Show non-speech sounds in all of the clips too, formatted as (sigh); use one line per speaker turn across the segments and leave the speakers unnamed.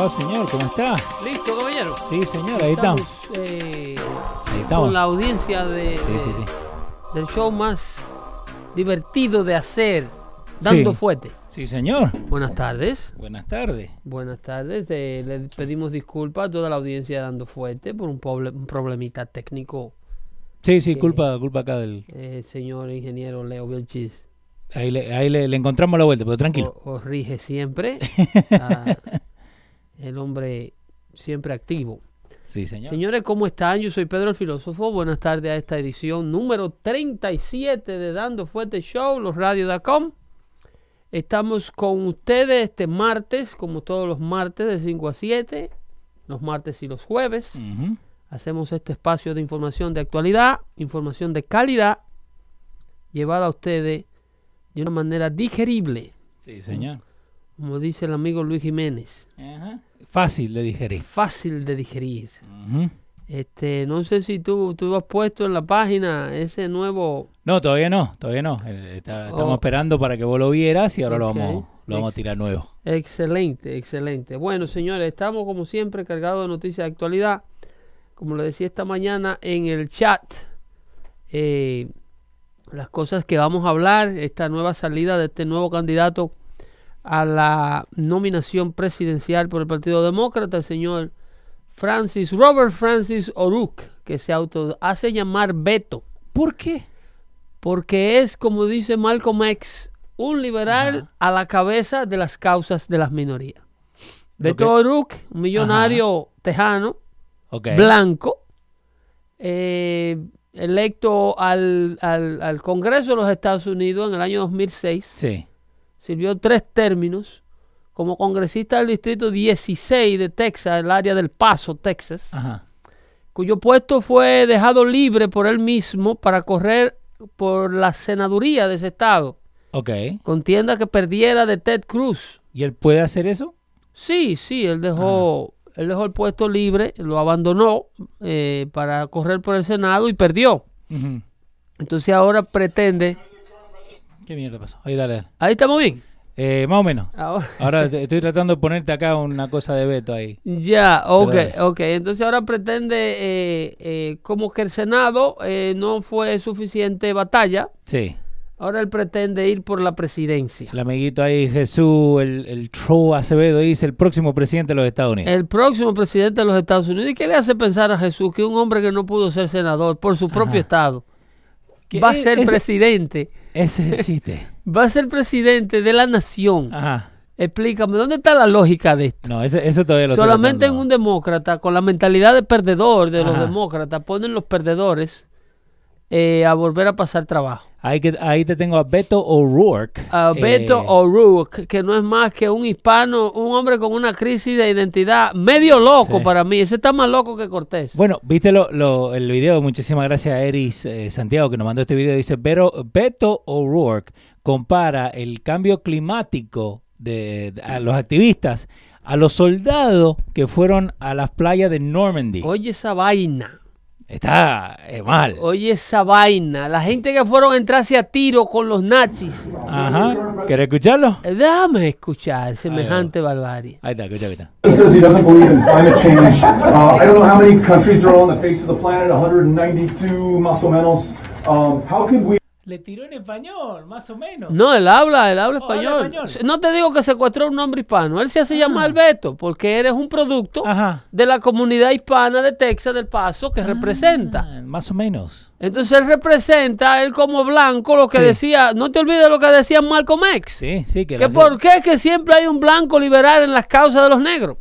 Va, señor? ¿Cómo está?
Listo, caballero.
Sí, señor, ahí estamos.
eh,
Ahí estamos.
con la audiencia de,
Sí, sí, sí.
del show más divertido de hacer, Dando. Fuerte.
Sí, señor.
Buenas tardes.
Buenas tardes.
Buenas tardes. Eh, le pedimos disculpas a toda la audiencia de Dando Fuerte por un, un problemita técnico.
Sí, sí, culpa, culpa acá del...
Eh, señor ingeniero Leo Vilchis
Ahí le, ahí le, le encontramos la vuelta, pero tranquilo.
os rige siempre. (laughs) Ah, el hombre siempre activo.
Sí, señor.
Señores, ¿cómo están? Yo soy Pedro el Filósofo. Buenas tardes a esta edición número 37 de Dando Fuerte Show, losradio.com. Estamos con ustedes este martes, como todos los martes, de 5 a 7, los martes y los jueves. Hacemos este espacio de información de actualidad, información de calidad, llevada a ustedes de una manera digerible,
Sí, señor.
como dice el amigo Luis Jiménez.
Ajá. Fácil de digerir.
Fácil de digerir. Este, no sé si tú, tú has puesto en la página ese nuevo.
No, todavía no, todavía no. Eh, está- estamos
Oh.
esperando para que vos lo vieras y ahora lo vamos, lo vamos a tirar nuevo.
Excelente, excelente. Bueno, señores, estamos como siempre cargados de noticias de actualidad. Como le decía esta mañana en el chat, eh, las cosas que vamos a hablar, esta nueva salida de este nuevo candidato a la nominación presidencial por el Partido Demócrata, el señor Francis, Robert Francis O'Rourke, que se auto hace llamar Beto.
¿Por qué?
porque es, como dice Malcolm X, un liberal a la cabeza de las causas de las minorías. Beto
que-
O'Rourke, un millonario tejano, blanco, eh, electo al, al- al Congreso de los Estados Unidos en el año 2006,
Sí.
Sirvió tres términos como congresista del Distrito 16 de Texas, el área del Paso, Texas
Ajá.
cuyo puesto fue dejado libre por él mismo para correr por la senaduría de ese estado.
Ok.
Contienda que perdiera de Ted Cruz.
¿Y él puede hacer eso?
Sí, sí, él dejó, él dejó el puesto libre, lo abandonó eh, para correr por el Senado y perdió. Entonces ahora pretende...
¿Qué mierda pasó? Ahí dale. dale.
Ahí estamos bien.
Eh, más o menos.
Ahora-
Ahora te- estoy tratando de ponerte acá una cosa de veto ahí.
Ya, ok, ok. Entonces ahora pretende, eh, eh, como que el Senado eh, no fue suficiente batalla,
Sí.
ahora él pretende ir por la presidencia.
El amiguito ahí, Jesús, el, el True Acevedo, dice el próximo presidente de los Estados Unidos.
El próximo presidente de los Estados Unidos. ¿Y qué le hace pensar a Jesús que un hombre que no pudo ser senador por su propio
Ajá.
estado
¿Qué?
va a ser presidente?
Ese es el chiste. (laughs)
Va a ser presidente de la nación.
Ajá.
Explícame, ¿dónde está la lógica de esto?
No, eso todavía lo
Solamente en un demócrata, con la mentalidad de perdedor de los demócratas, ponen los perdedores eh, a volver a pasar trabajo.
Ahí, que, ahí te tengo a Beto O'Rourke.
A
eh,
Beto O'Rourke, que no es más que un hispano, un hombre con una crisis de identidad medio loco
Sí.
para mí. Ese está más loco que Cortés.
Bueno, viste lo, lo- el video. Muchísimas gracias a Eris eh, Santiago que nos mandó este video. Dice: Pero Beto O'Rourke compara el cambio climático de, de- a los activistas a los soldados que fueron a las playas de Normandy.
Oye esa vaina.
Está eh, mal.
Oye esa vaina. La gente que fueron a entrarse a tiro con los nazis.
Ajá. ¿Querés escucharlo?
Eh, Déjame escuchar semejante barbarie.
Ahí está, escucha, escucha.
He says he doesn't believe in climate change. Uh, I don't know how many countries there are on the face of the planet, 192 más o menos. Um, how could we
Le tiró en español, más o menos.
No, él habla, él habla
Oh, habla
español. No te digo que secuestró a un hombre hispano. Él se hace llamar Beto porque eres un producto
Ajá.
de la comunidad hispana de Texas del Paso que representa.
Ah, más o menos.
Entonces él representa, él como blanco, lo que
Sí.
decía, no te olvides lo que decía Malcolm X.
Sí, sí. Que
Que por qué que siempre hay un blanco liberal en las causas de los negros.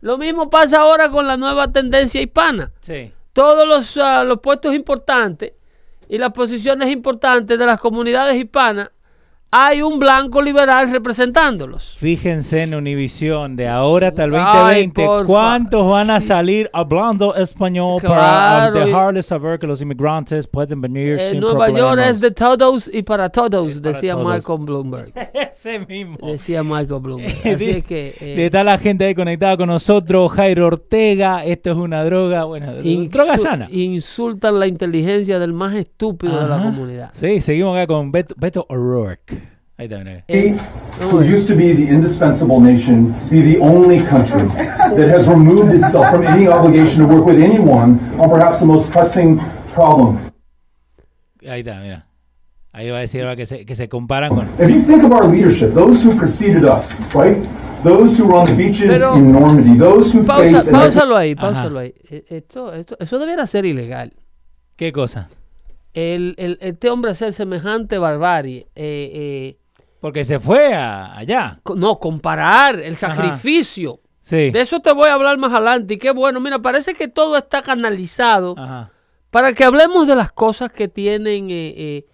Lo mismo pasa ahora con la nueva tendencia hispana.
Sí.
Todos los, ah, los puestos importantes y las posiciones importantes de las comunidades hispanas, hay un blanco liberal representándolos.
Fíjense en Univisión de ahora hasta el
Ay,
2020,
porfa,
¿cuántos van a
sí.
salir hablando español para
Claro,
um,
y-
dejarles saber que los inmigrantes pueden venir
Eh,
sin
Nueva York
problemas?
es de todos y para todos,
para
decía
todos.
Malcolm Bloomberg. (laughs)
Ese mismo.
Decía Michael Bloomberg. (laughs) Así
De-
es que. eh,
de está la gente ahí conectada con nosotros, Jairo Ortega, esto es una droga, bueno, droga sana.
Insultan la inteligencia del más estúpido de la
Ajá.
comunidad.
Sí, seguimos acá con Beto, Beto O'Rourke. Ahí está, mira.
Eh,
who used to be the indispensable nation, be the only country that has removed itself from any obligation to work with anyone on perhaps the most pressing problem.
Ahí está, mira. Ahí va a decir ahora que se, que se comparan con...
If you think of our leadership, those who preceded us, right? Those who were on the beaches
Pero-
in Normandy, those who
pausa, pausalo ahí, pausalo ahí. Eh, Esto, esto, eso debiera ser ilegal.
¿Qué cosa?
El, el- este hombre hacer semejante barbarie. eh, eh,
Porque se fue a- allá.
no, comparar el sacrificio.
Sí.
De eso te voy a hablar más adelante. Y qué bueno, mira, parece que todo está canalizado
Ajá.
para que hablemos de las cosas que tienen. eh, eh,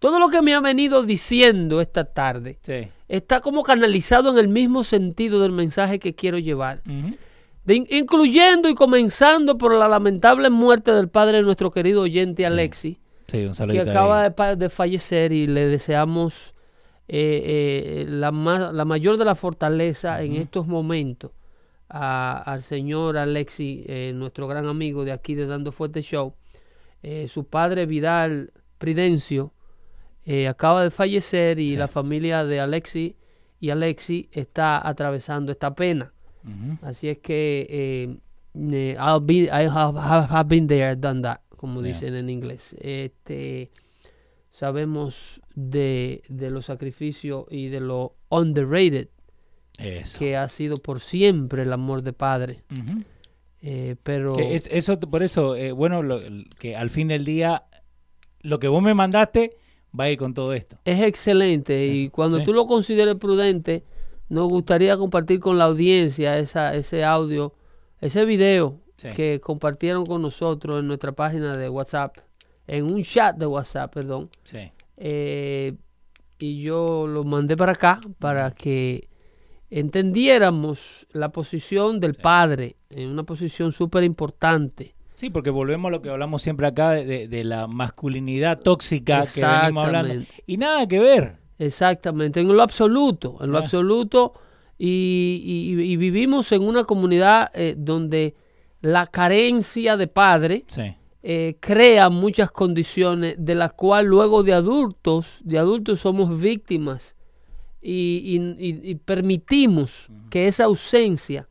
todo lo que me ha venido diciendo esta tarde
Sí.
está como canalizado en el mismo sentido del mensaje que quiero llevar. De incluyendo y comenzando por la lamentable muerte del padre de nuestro querido oyente Alexi,
Sí, un
que
saludito
acaba de fallecer y le deseamos eh, eh, la, ma- la mayor de la fortaleza en estos momentos a- al señor Alexi, eh, nuestro gran amigo de aquí de Dando Fuerte Show. Eh, su padre Vidal Pridencio eh, acaba de fallecer y
Sí.
la familia de Alexi y Alexi está atravesando esta pena. Así es que I'll be- I have, have- have been there, done that, como
Yeah.
dicen en inglés. Este, sabemos de, de los sacrificios y de lo underrated
Eso.
que ha sido por siempre el amor de padre. Eh, pero
Que es, eso, por eso, eh, bueno, lo- que al fin del día, lo que vos me mandaste va a ir con todo esto.
es excelente y cuando
sí.
tú lo consideres prudente, nos gustaría compartir con la audiencia esa, ese audio, ese video
Sí.
que compartieron con nosotros en nuestra página de WhatsApp, en un chat de WhatsApp, perdón.
Sí.
Eh, y yo lo mandé para acá para que entendiéramos la posición del padre, en una posición súper importante.
Sí, porque volvemos a lo que hablamos siempre acá de, de- de la masculinidad tóxica que venimos hablando. Y nada que ver.
Exactamente, en lo absoluto, en lo
Ah.
absoluto. Y, y- y vivimos en una comunidad eh, donde la carencia de padre
Sí.
Eh, crea muchas condiciones de las cuales luego de adultos, de adultos somos víctimas y, y- y- y permitimos que esa ausencia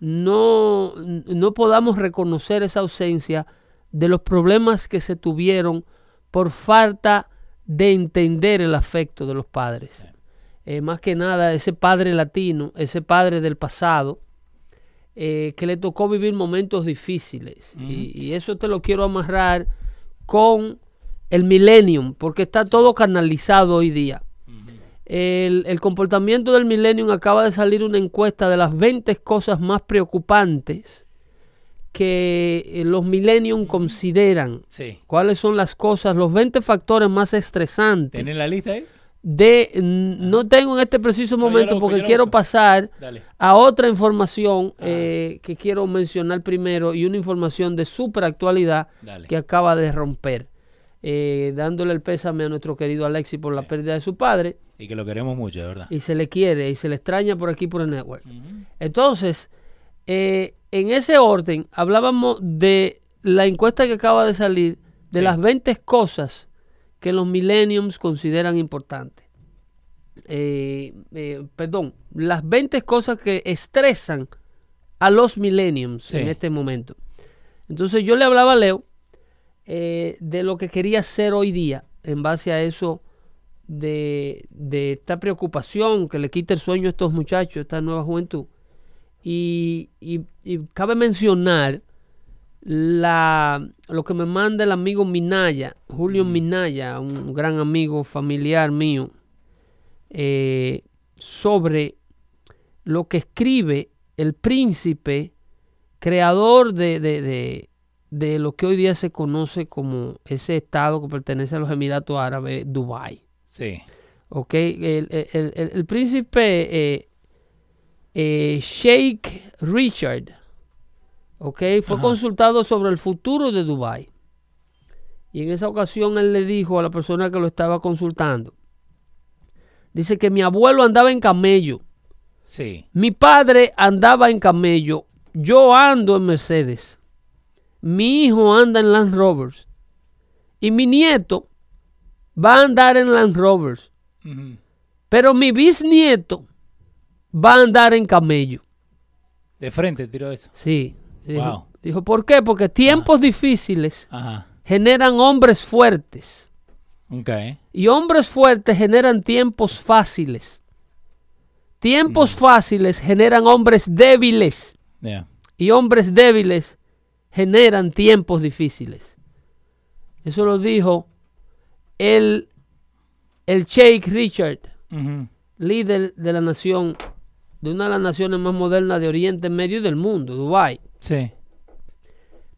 no, no podamos reconocer esa ausencia de los problemas que se tuvieron por falta de entender el afecto de los padres. Eh, más que nada, ese padre latino, ese padre del pasado, eh, que le tocó vivir momentos difíciles. y, y eso te lo quiero amarrar con el millennium, porque está todo canalizado hoy día. El, el comportamiento del millennium acaba de salir una encuesta de las 20 cosas más preocupantes que eh, los millennium consideran.
Sí.
¿Cuáles son las cosas, los 20 factores más estresantes?
¿Tenés la lista ahí?
De, no tengo en este preciso momento porque quiero pasar
Dale.
a otra información eh, que quiero mencionar primero y una información de super actualidad
Dale.
que acaba de romper, eh, dándole el pésame a nuestro querido Alexi por la pérdida de su padre
Y que lo queremos mucho, de verdad.
y se le quiere y se le extraña por aquí por el network. Entonces, eh, en ese orden, hablábamos de la encuesta que acaba de salir de
Sí.
las 20 cosas que los millenniums consideran importantes. Eh, eh, perdón, las 20 cosas que estresan a los millenniums
Sí.
en este momento. Entonces yo le hablaba a Leo eh, de lo que quería hacer hoy día en base a eso de, de esta preocupación que le quita el sueño a estos muchachos, esta nueva juventud. Y, y- y cabe mencionar la, lo que me manda el amigo Minaya, Julio Minaya, un gran amigo familiar mío, eh, sobre lo que escribe el príncipe creador de, de- de- de lo que hoy día se conoce como ese estado que pertenece a los Emiratos Árabes, Dubái.
Sí.
¿ok? El, el- el- el- el príncipe eh, eh, Sheikh Richard, ¿ok? Fue
Ajá.
consultado sobre el futuro de Dubái. Y en esa ocasión él le dijo a la persona que lo estaba consultando, dice que mi abuelo andaba en camello,
Sí.
mi padre andaba en camello, yo ando en Mercedes, mi hijo anda en Land Rovers y mi nieto va a andar en Land Rovers. Pero mi bisnieto va a andar en camello.
De frente tiró eso.
Sí. Dijo,
Wow.
dijo, ¿por qué? Porque tiempos difíciles
Ajá.
generan hombres fuertes.
Ok.
Y hombres fuertes generan tiempos fáciles. Tiempos fáciles generan hombres débiles.
Yeah.
Y hombres débiles generan tiempos difíciles. Eso lo dijo el, el Sheikh Richard. Líder de la nación, de una de las naciones más modernas de Oriente Medio y del mundo, Dubái.
Sí.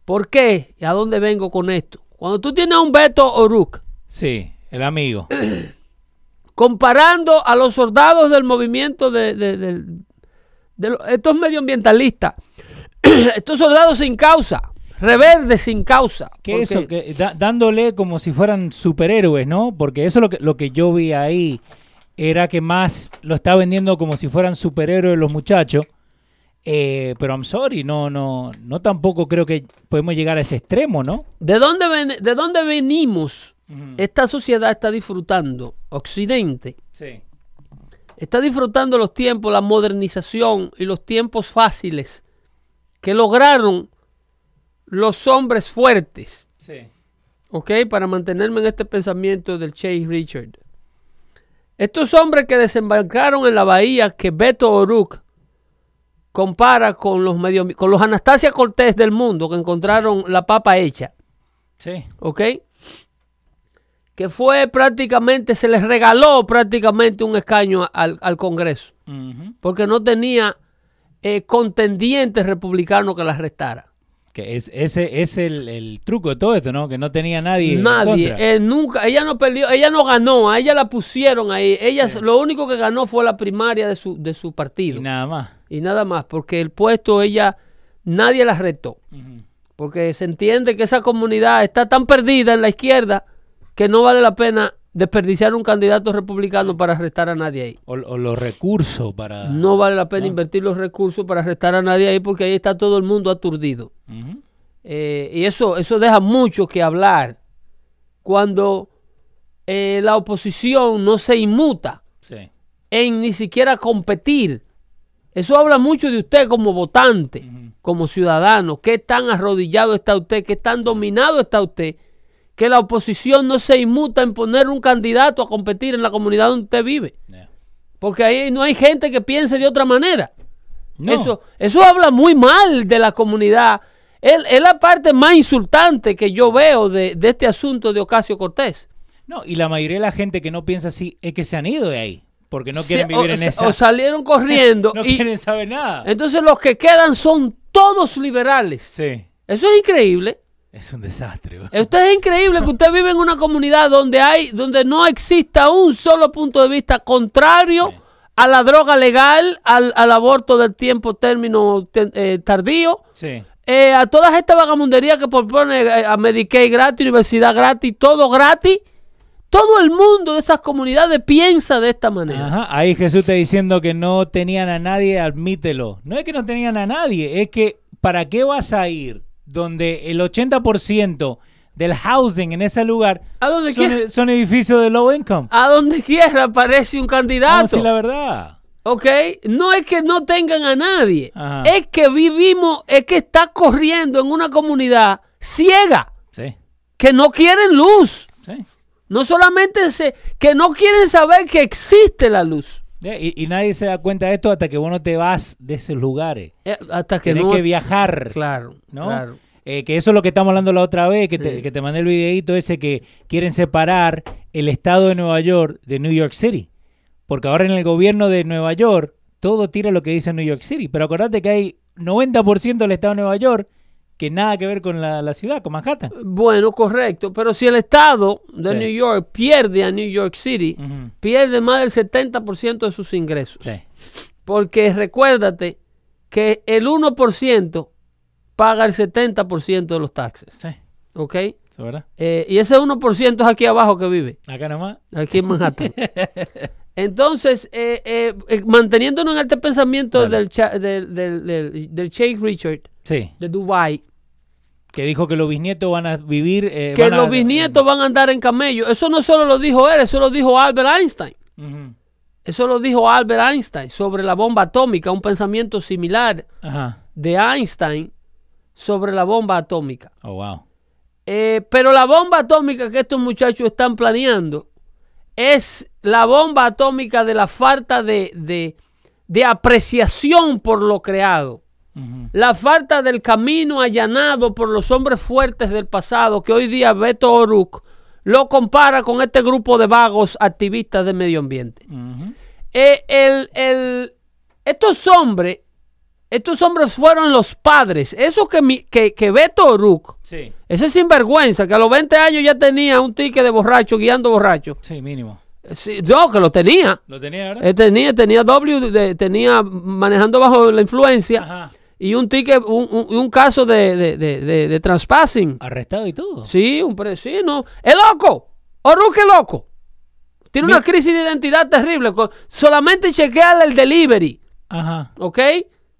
¿Por qué? ¿Y a dónde vengo con esto? Cuando tú tienes a un Beto O'Rourke
Sí. El amigo. (clears throat)
comparando a los soldados del movimiento de, de- de lo- estos medioambientalistas, (clears throat) estos soldados sin causa, reverdes sin causa. Porque-
eso, que da- dándole como si fueran superhéroes, ¿no? Porque eso es lo que, lo que yo vi ahí. Era que más lo está vendiendo como si fueran superhéroes los muchachos. Eh, pero I'm sorry, no, no, no tampoco creo que podemos llegar a ese extremo, ¿no?
¿De dónde, ven- ¿De dónde venimos? Esta sociedad está disfrutando, Occidente,
Sí.
está disfrutando los tiempos, la modernización y los tiempos fáciles que lograron los hombres fuertes,
Sí.
¿ok? Para mantenerme en este pensamiento del Chase Richard. Estos hombres que desembarcaron en la bahía que Beto O'Rourke compara con los, medio, con los Anastasia Cortés del mundo que encontraron la papa hecha.
Sí.
¿ok? Que fue prácticamente, se les regaló prácticamente un escaño al, al Congreso, porque no tenía eh, contendientes republicanos que las restara.
Que es, ese es el, el truco de todo esto, ¿no? Que no tenía nadie.
Nadie, él nunca, ella no perdió, ella no ganó, a ella la pusieron ahí. Ella lo único que ganó fue la primaria de su, de su partido.
y nada más.
y nada más, porque el puesto ella, nadie la retó. Porque se entiende que esa comunidad está tan perdida en la izquierda que no vale la pena desperdiciar un candidato republicano para arrestar a nadie ahí.
O, o los recursos para.
No vale la pena
No.
invertir los recursos para arrestar a nadie ahí porque ahí está todo el mundo aturdido. Eh, y eso, eso deja mucho que hablar cuando eh, la oposición no se inmuta
Sí.
en ni siquiera competir. Eso habla mucho de usted como votante, como ciudadano. Qué tan arrodillado está usted, qué tan dominado está usted, que la oposición no se inmuta en poner un candidato a competir en la comunidad donde usted vive.
Yeah.
Porque ahí no hay gente que piense de otra manera.
No.
Eso, eso habla muy mal de la comunidad. Es, es la parte más insultante que yo veo de, de este asunto de Ocasio Cortés.
No, y la mayoría de la gente que no piensa así es que se han ido de ahí. Porque no quieren vivir
o,
en esa.
o salieron corriendo. (laughs)
no
y,
quieren saber nada.
Entonces los que quedan son todos liberales.
Sí.
Eso es increíble.
Es un desastre.
Esto es increíble que usted vive en una comunidad donde hay, donde no exista un solo punto de vista contrario a la droga legal, al, al aborto del tiempo término eh, tardío,
Sí.
eh, a todas estas vagamunderías que propone eh, a Medicaid gratis, universidad gratis, todo gratis. Todo el mundo de esas comunidades piensa de esta manera.
Ajá. Ahí Jesús está diciendo que no tenían a nadie, admítelo. No es que no tenían a nadie, es que ¿para qué vas a ir donde el 80% del housing en ese lugar
¿A dónde
son, edificios de low income?
A donde quiera aparece un
Vamos a
candidato.
decir la verdad.
¿Ok? No es que no tengan a nadie.
Ajá.
Es que vivimos, es que está corriendo en una comunidad ciega,
Sí,
que no quieren luz.
sí.
No solamente se, que no quieren saber que existe la luz.
Y, y nadie se da cuenta de esto hasta que vos no te vas de esos lugares.
Eh, hasta que
Tenés
no.
que viajar.
Claro,
¿no?
claro.
Eh, que eso es lo que estamos hablando la otra vez, que te,
Sí.
que te mandé el videito ese que quieren separar el estado de Nueva York de New York City. Porque ahora en el gobierno de Nueva York todo tira lo que dice New York City. Pero acordate que hay 90% del estado de Nueva York que nada que ver con la, la ciudad, con Manhattan.
Bueno, correcto. Pero si el estado de
Sí.
New York pierde a New York City, pierde más del 70% de sus ingresos.
Sí.
Porque recuérdate que el 1% paga el 70% de los taxes.
Sí,
¿Ok?
verdad.
Eh, y ese 1% es aquí abajo que vive,
Acá nomás.
aquí en Manhattan. (laughs) Entonces, eh, eh, eh, manteniéndonos en este pensamiento del, cha- del, del, del, del Sheikh Richard
Sí,
de Dubai,
que dijo que los bisnietos van a vivir... eh,
que
van a-
los bisnietos van a andar en camello. Eso no solo lo dijo él, eso lo dijo Albert Einstein. Eso lo dijo Albert Einstein sobre la bomba atómica, un pensamiento similar
Ajá.
de Einstein sobre la bomba atómica.
Oh, wow.
Eh, pero la bomba atómica que estos muchachos están planeando es la bomba atómica de la falta de, de- de apreciación por lo creado. La falta del camino allanado por los hombres fuertes del pasado que hoy día Beto O'Rourke lo compara con este grupo de vagos activistas de medio ambiente. Eh, el- el- estos hombres, estos hombres fueron los padres. Eso que, mi- que, que Beto O'Rourke,
Sí,
ese sinvergüenza, que a los 20 años ya tenía un ticket de borracho, guiando borracho.
sí, mínimo.
Sí, yo que lo tenía.
¿Lo tenía, verdad?
Eh, tenía, tenía W, de- tenía manejando bajo la influencia
Ajá.
Y un ticket, un, un- un caso de, de, de, de- de transpassing.
Arrestado y todo.
Sí, un pre, sí, no. ¡Es loco! ¡O'Rourke es loco! Tiene una crisis de identidad terrible. solamente chequear el delivery,
Ajá.
¿ok?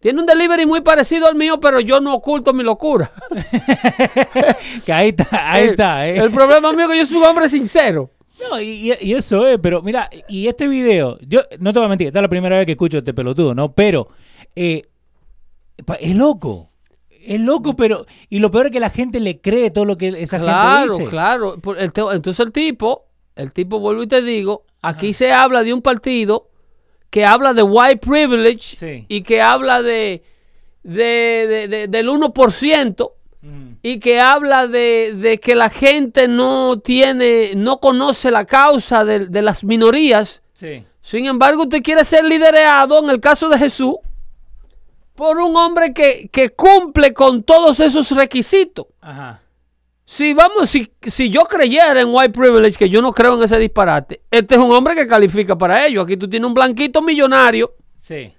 Tiene un delivery muy parecido al mío, pero yo no oculto mi locura. (laughs)
que ahí está, ahí está. eh.
El problema mío es que yo soy un hombre sincero.
No, y, y- eso es, pero mira, y este video, yo no te voy a mentir, esta es la primera vez que escucho este pelotudo, ¿no? Pero eh, es loco. Es loco, pero. Y lo peor es que la gente le cree todo lo que esa
Claro,
gente dice.
claro. Te- Entonces el tipo, el tipo, vuelvo y te digo, aquí se habla de un partido que habla de white privilege
Sí.
y que habla de, de- de- de- del 1%.
Ujú.
y que habla de, que la gente no tiene, no conoce la causa de, de las minorías.
Sí.
Sin embargo, usted quiere ser liderado, en el caso de Jesús, por un hombre que, que cumple con todos esos requisitos.
Ajá.
Si vamos, si, si yo creyera en white privilege, que yo no creo en ese disparate, este es un hombre que califica para ello. Aquí tú tienes un blanquito millonario
Sí.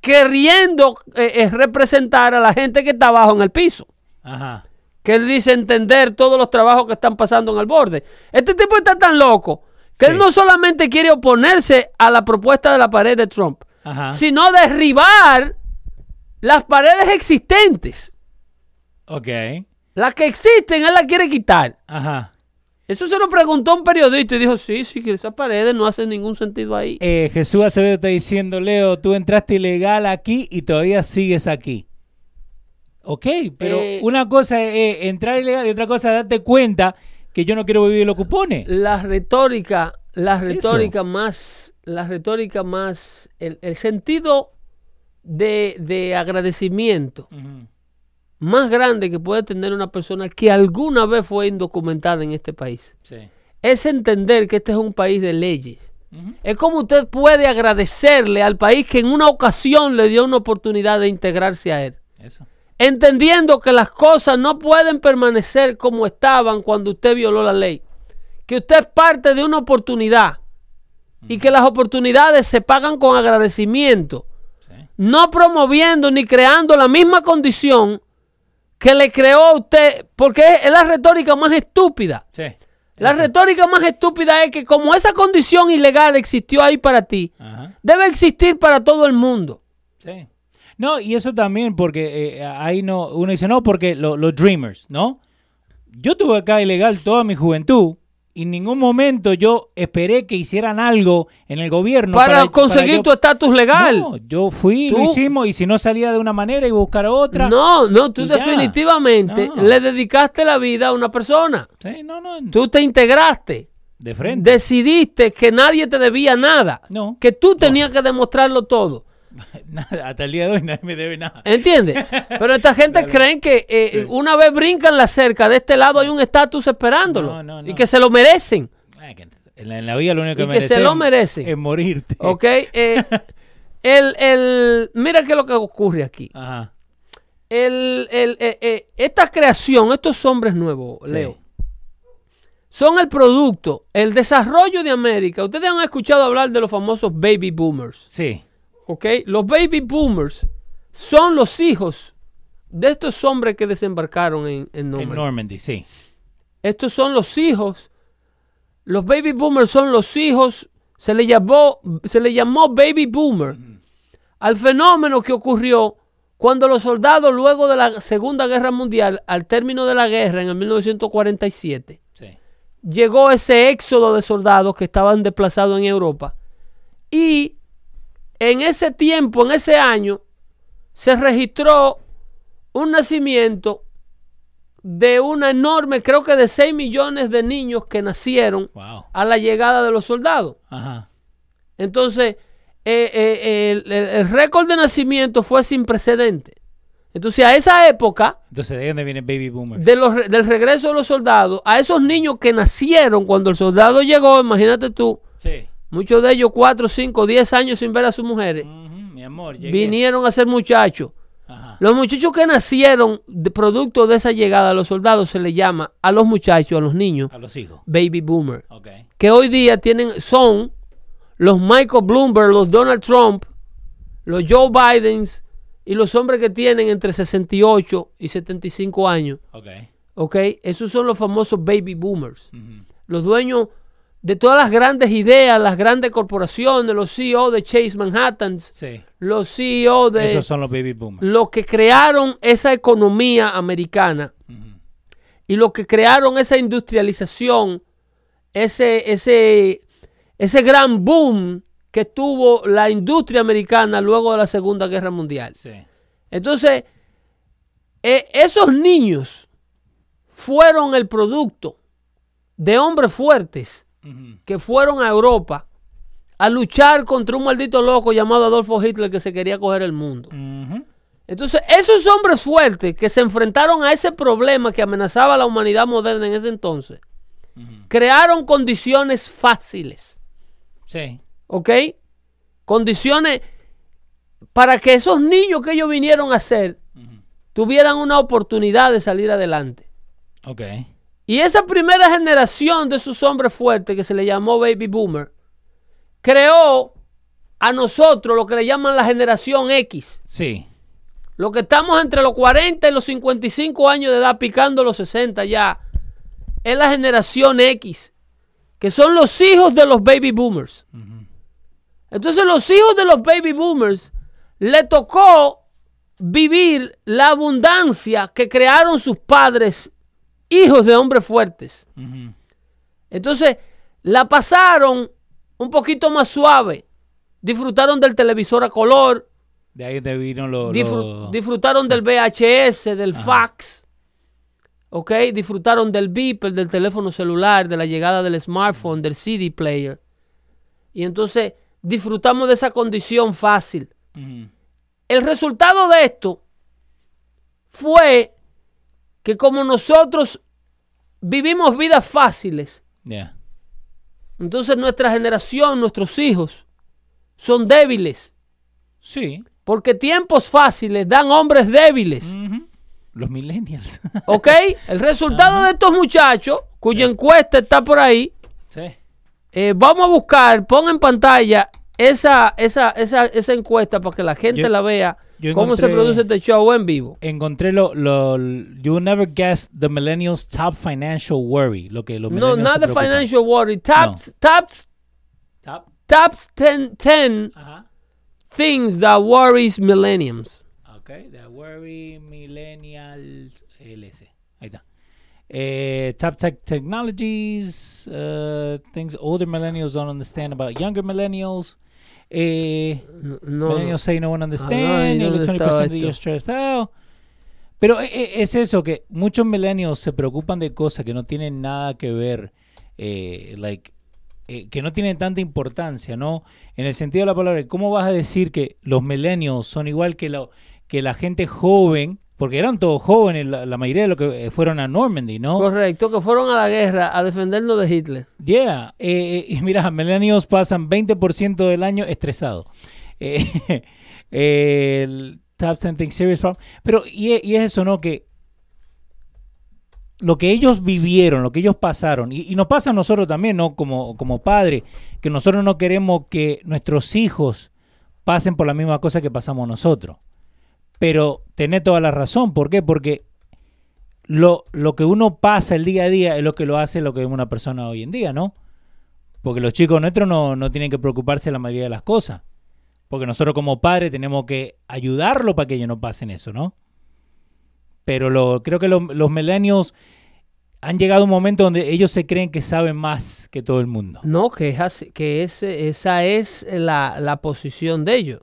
queriendo eh, eh, representar a la gente que está abajo en el piso.
Ajá.
que él dice entender todos los trabajos que están pasando en el borde. Este tipo está tan loco que
Sí.
él no solamente quiere oponerse a la propuesta de la pared de Trump,
Ajá.
sino derribar las paredes existentes.
Ok.
Las que existen, él las quiere quitar.
Ajá.
Eso se lo preguntó un periodista y dijo, sí, sí, que esas paredes no hacen ningún sentido ahí.
Eh, Jesús Acevedo está diciendo, Leo, tú entraste ilegal aquí y todavía sigues aquí. Ok, pero
Eh,
una cosa es entrar ilegal y otra cosa es darte cuenta que yo no quiero vivir los cupones.
La retórica, la retórica más, la retórica más, el, el sentido de, de agradecimiento más grande que puede tener una persona que alguna vez fue indocumentada en este país
Sí.
es entender que este es un país de leyes. Es como usted puede agradecerle al país que en una ocasión le dio una oportunidad de integrarse a él.
Eso.
Entendiendo que las cosas no pueden permanecer como estaban cuando usted violó la ley. Que usted es parte de una oportunidad. Y que las oportunidades se pagan con agradecimiento. No promoviendo ni creando la misma condición que le creó a usted. Porque es la retórica más estúpida.
Sí.
La retórica más estúpida es que como esa condición ilegal existió ahí para ti,
Ajá.
debe existir para todo el mundo.
Sí. No, y eso también porque eh, ahí no, uno dice, no, porque lo- los dreamers, ¿no? Yo tuve acá ilegal toda mi juventud y en ningún momento yo esperé que hicieran algo en el gobierno
para,
para,
conseguir
yo-
tu estatus legal.
No, yo fui, lo
Tú-
hicimos y si no salía de una manera a buscar otra.
No, no, tú
Y
definitivamente
No.
le dedicaste la vida a una persona.
Sí, no, no.
Tú te integraste.
De frente.
decidiste que nadie te debía nada.
No.
Que tú tenías que demostrarlo todo. (laughs)
Nada, hasta el día de hoy nadie me debe nada.
¿Entiendes? Pero esta gente (laughs) creen que eh, una vez brincan la cerca, de este lado hay un estatus esperándolo.
No, no,
Y que se lo merecen.
Ah, En la, en la vida lo único que,
Y que se lo merecen.
es morirte.
¿Ok? (laughs) Eh, el, el, mira qué es lo que ocurre aquí.
Ajá.
El, el, eh, eh, esta creación, estos hombres nuevos,
Sí.
Leo, son el producto, el desarrollo de América. Ustedes han escuchado hablar de los famosos baby boomers.
Sí.
¿Ok? Los baby boomers son los hijos de estos hombres que desembarcaron en, en
En
Normandy.
Normandy, sí.
Estos son los hijos. Los baby boomers son los hijos. Se le llamó, se le llamó baby boomer al fenómeno que ocurrió cuando los soldados, luego de la Segunda Guerra Mundial, al término de la guerra en el 1947,
Sí.
llegó ese éxodo de soldados que estaban desplazados en Europa. Y en ese tiempo, en ese año, se registró un nacimiento de una enorme, creo que de 6 millones de niños que nacieron
Wow.
a la llegada de los soldados.
Ajá.
Entonces, eh, eh, el, el- el récord de nacimiento fue sin precedente. Entonces, a esa época,
Entonces, ¿de dónde viene Baby Boomer?
de los, del regreso de los soldados, a esos niños que nacieron cuando el soldado llegó, imagínate tú,
Sí.
Muchos de ellos 4, 5, 10 años sin ver a sus mujeres,
mi amor, llegué.
vinieron a ser muchachos.
Ajá.
Los muchachos que nacieron de producto de esa llegada a los soldados se le llama a los muchachos, a los niños,
A los hijos.
baby boomer.
Ok.
Que hoy día tienen, son los Michael Bloomberg, los Donald Trump, los Joe Bidens y los hombres que tienen entre 68 y 75 años.
Ok.
¿Ok? Esos son los famosos baby boomers. Los dueños de todas las grandes ideas, las grandes corporaciones, los CEO de Chase Manhattan,
Sí.
los CEO de
Esos son los Baby Boomers.
los que crearon esa economía americana y los que crearon esa industrialización, ese, ese, ese gran boom que tuvo la industria americana luego de la Segunda Guerra Mundial.
Sí.
Entonces, eh, esos niños fueron el producto de hombres fuertes Que fueron a Europa a luchar contra un maldito loco llamado Adolfo Hitler que se quería coger el mundo. Entonces, esos hombres fuertes que se enfrentaron a ese problema que amenazaba a la humanidad moderna en ese entonces, crearon condiciones fáciles,
Sí.
¿ok? Condiciones para que esos niños que ellos vinieron a ser tuvieran una oportunidad de salir adelante.
Ok.
Y esa primera generación de esos hombres fuertes que se le llamó Baby Boomer, creó a nosotros lo que le llaman la generación X.
Sí.
Los que estamos entre los 40 y los 55 años de edad, picando los 60 ya, es la generación X, que son los hijos de los baby boomers. Entonces los hijos de los baby boomers le tocó vivir la abundancia que crearon sus padres, hijos de hombres fuertes. Entonces la pasaron un poquito más suave, disfrutaron del televisor a color,
De ahí te vino lo,
Disfru-
lo-
disfrutaron del VHS, del fax, ¿ok? Disfrutaron del beeper, del teléfono celular, de la llegada del smartphone, del CD player. Y entonces disfrutamos de esa condición fácil. El resultado de esto fue que como nosotros vivimos vidas fáciles,
Yeah.
entonces nuestra generación, nuestros hijos, son débiles.
Sí.
Porque tiempos fáciles dan hombres débiles.
Ujú. Los millennials. (laughs)
¿Ok? El resultado de estos muchachos, cuya encuesta está por ahí,
sí.
eh, vamos a buscar, pon en pantalla esa, esa, esa, esa encuesta para que la gente
Yo-
la vea,
yo
cómo se produce este show en vivo.
Encontré lo, lo, You will never guess the millennials' top financial worry. Lo que los
No,
millennials
not
se
the financial worry. Tops, tops,
Top.
tops 10, 10
Ajá.
things that worries millenniums.
Ok, The Worry Millennials LC. Ahí está. Eh, top tech technologies, uh, things older millennials don't understand about younger millennials. Eh,
No, no.
millennials say no one understands.
¿y
Nearly
dónde
20%
estaba
of you're stressed out. Pero eh, eh, es eso, que muchos millennials se preocupan de cosas que no tienen nada que ver eh, like, eh, que no tienen tanta importancia, ¿no? En el sentido de la palabra, ¿cómo vas a decir que los millennials son igual que, lo, que la gente joven? Porque eran todos jóvenes, la, la mayoría de los que eh, fueron a Normandy, ¿no?
Correcto, que fueron a la guerra a defendernos de Hitler.
Yeah, eh, eh, y mira, millennials pasan 20% del año estresados. (laughs) Eh, el top 10 things serious problem. Pero, y, es- y es eso, ¿no? Que lo que ellos vivieron, lo que ellos pasaron, y, y nos pasa a nosotros también, ¿no? Como, como padres, que nosotros no queremos que nuestros hijos pasen por la misma cosa que pasamos nosotros. Pero tenés toda la razón. ¿Por qué? Porque lo, lo que uno pasa el día a día es lo que lo hace lo que es una persona hoy en día, ¿no? Porque los chicos nuestros no, no tienen que preocuparse de la mayoría de las cosas. Porque nosotros como padres tenemos que ayudarlo para que ellos no pasen eso, ¿no? Pero lo, creo que lo- los millennials han llegado a un momento donde ellos se creen que saben más que todo el mundo.
No, que, es así- que ese- esa es la, la posición de ellos.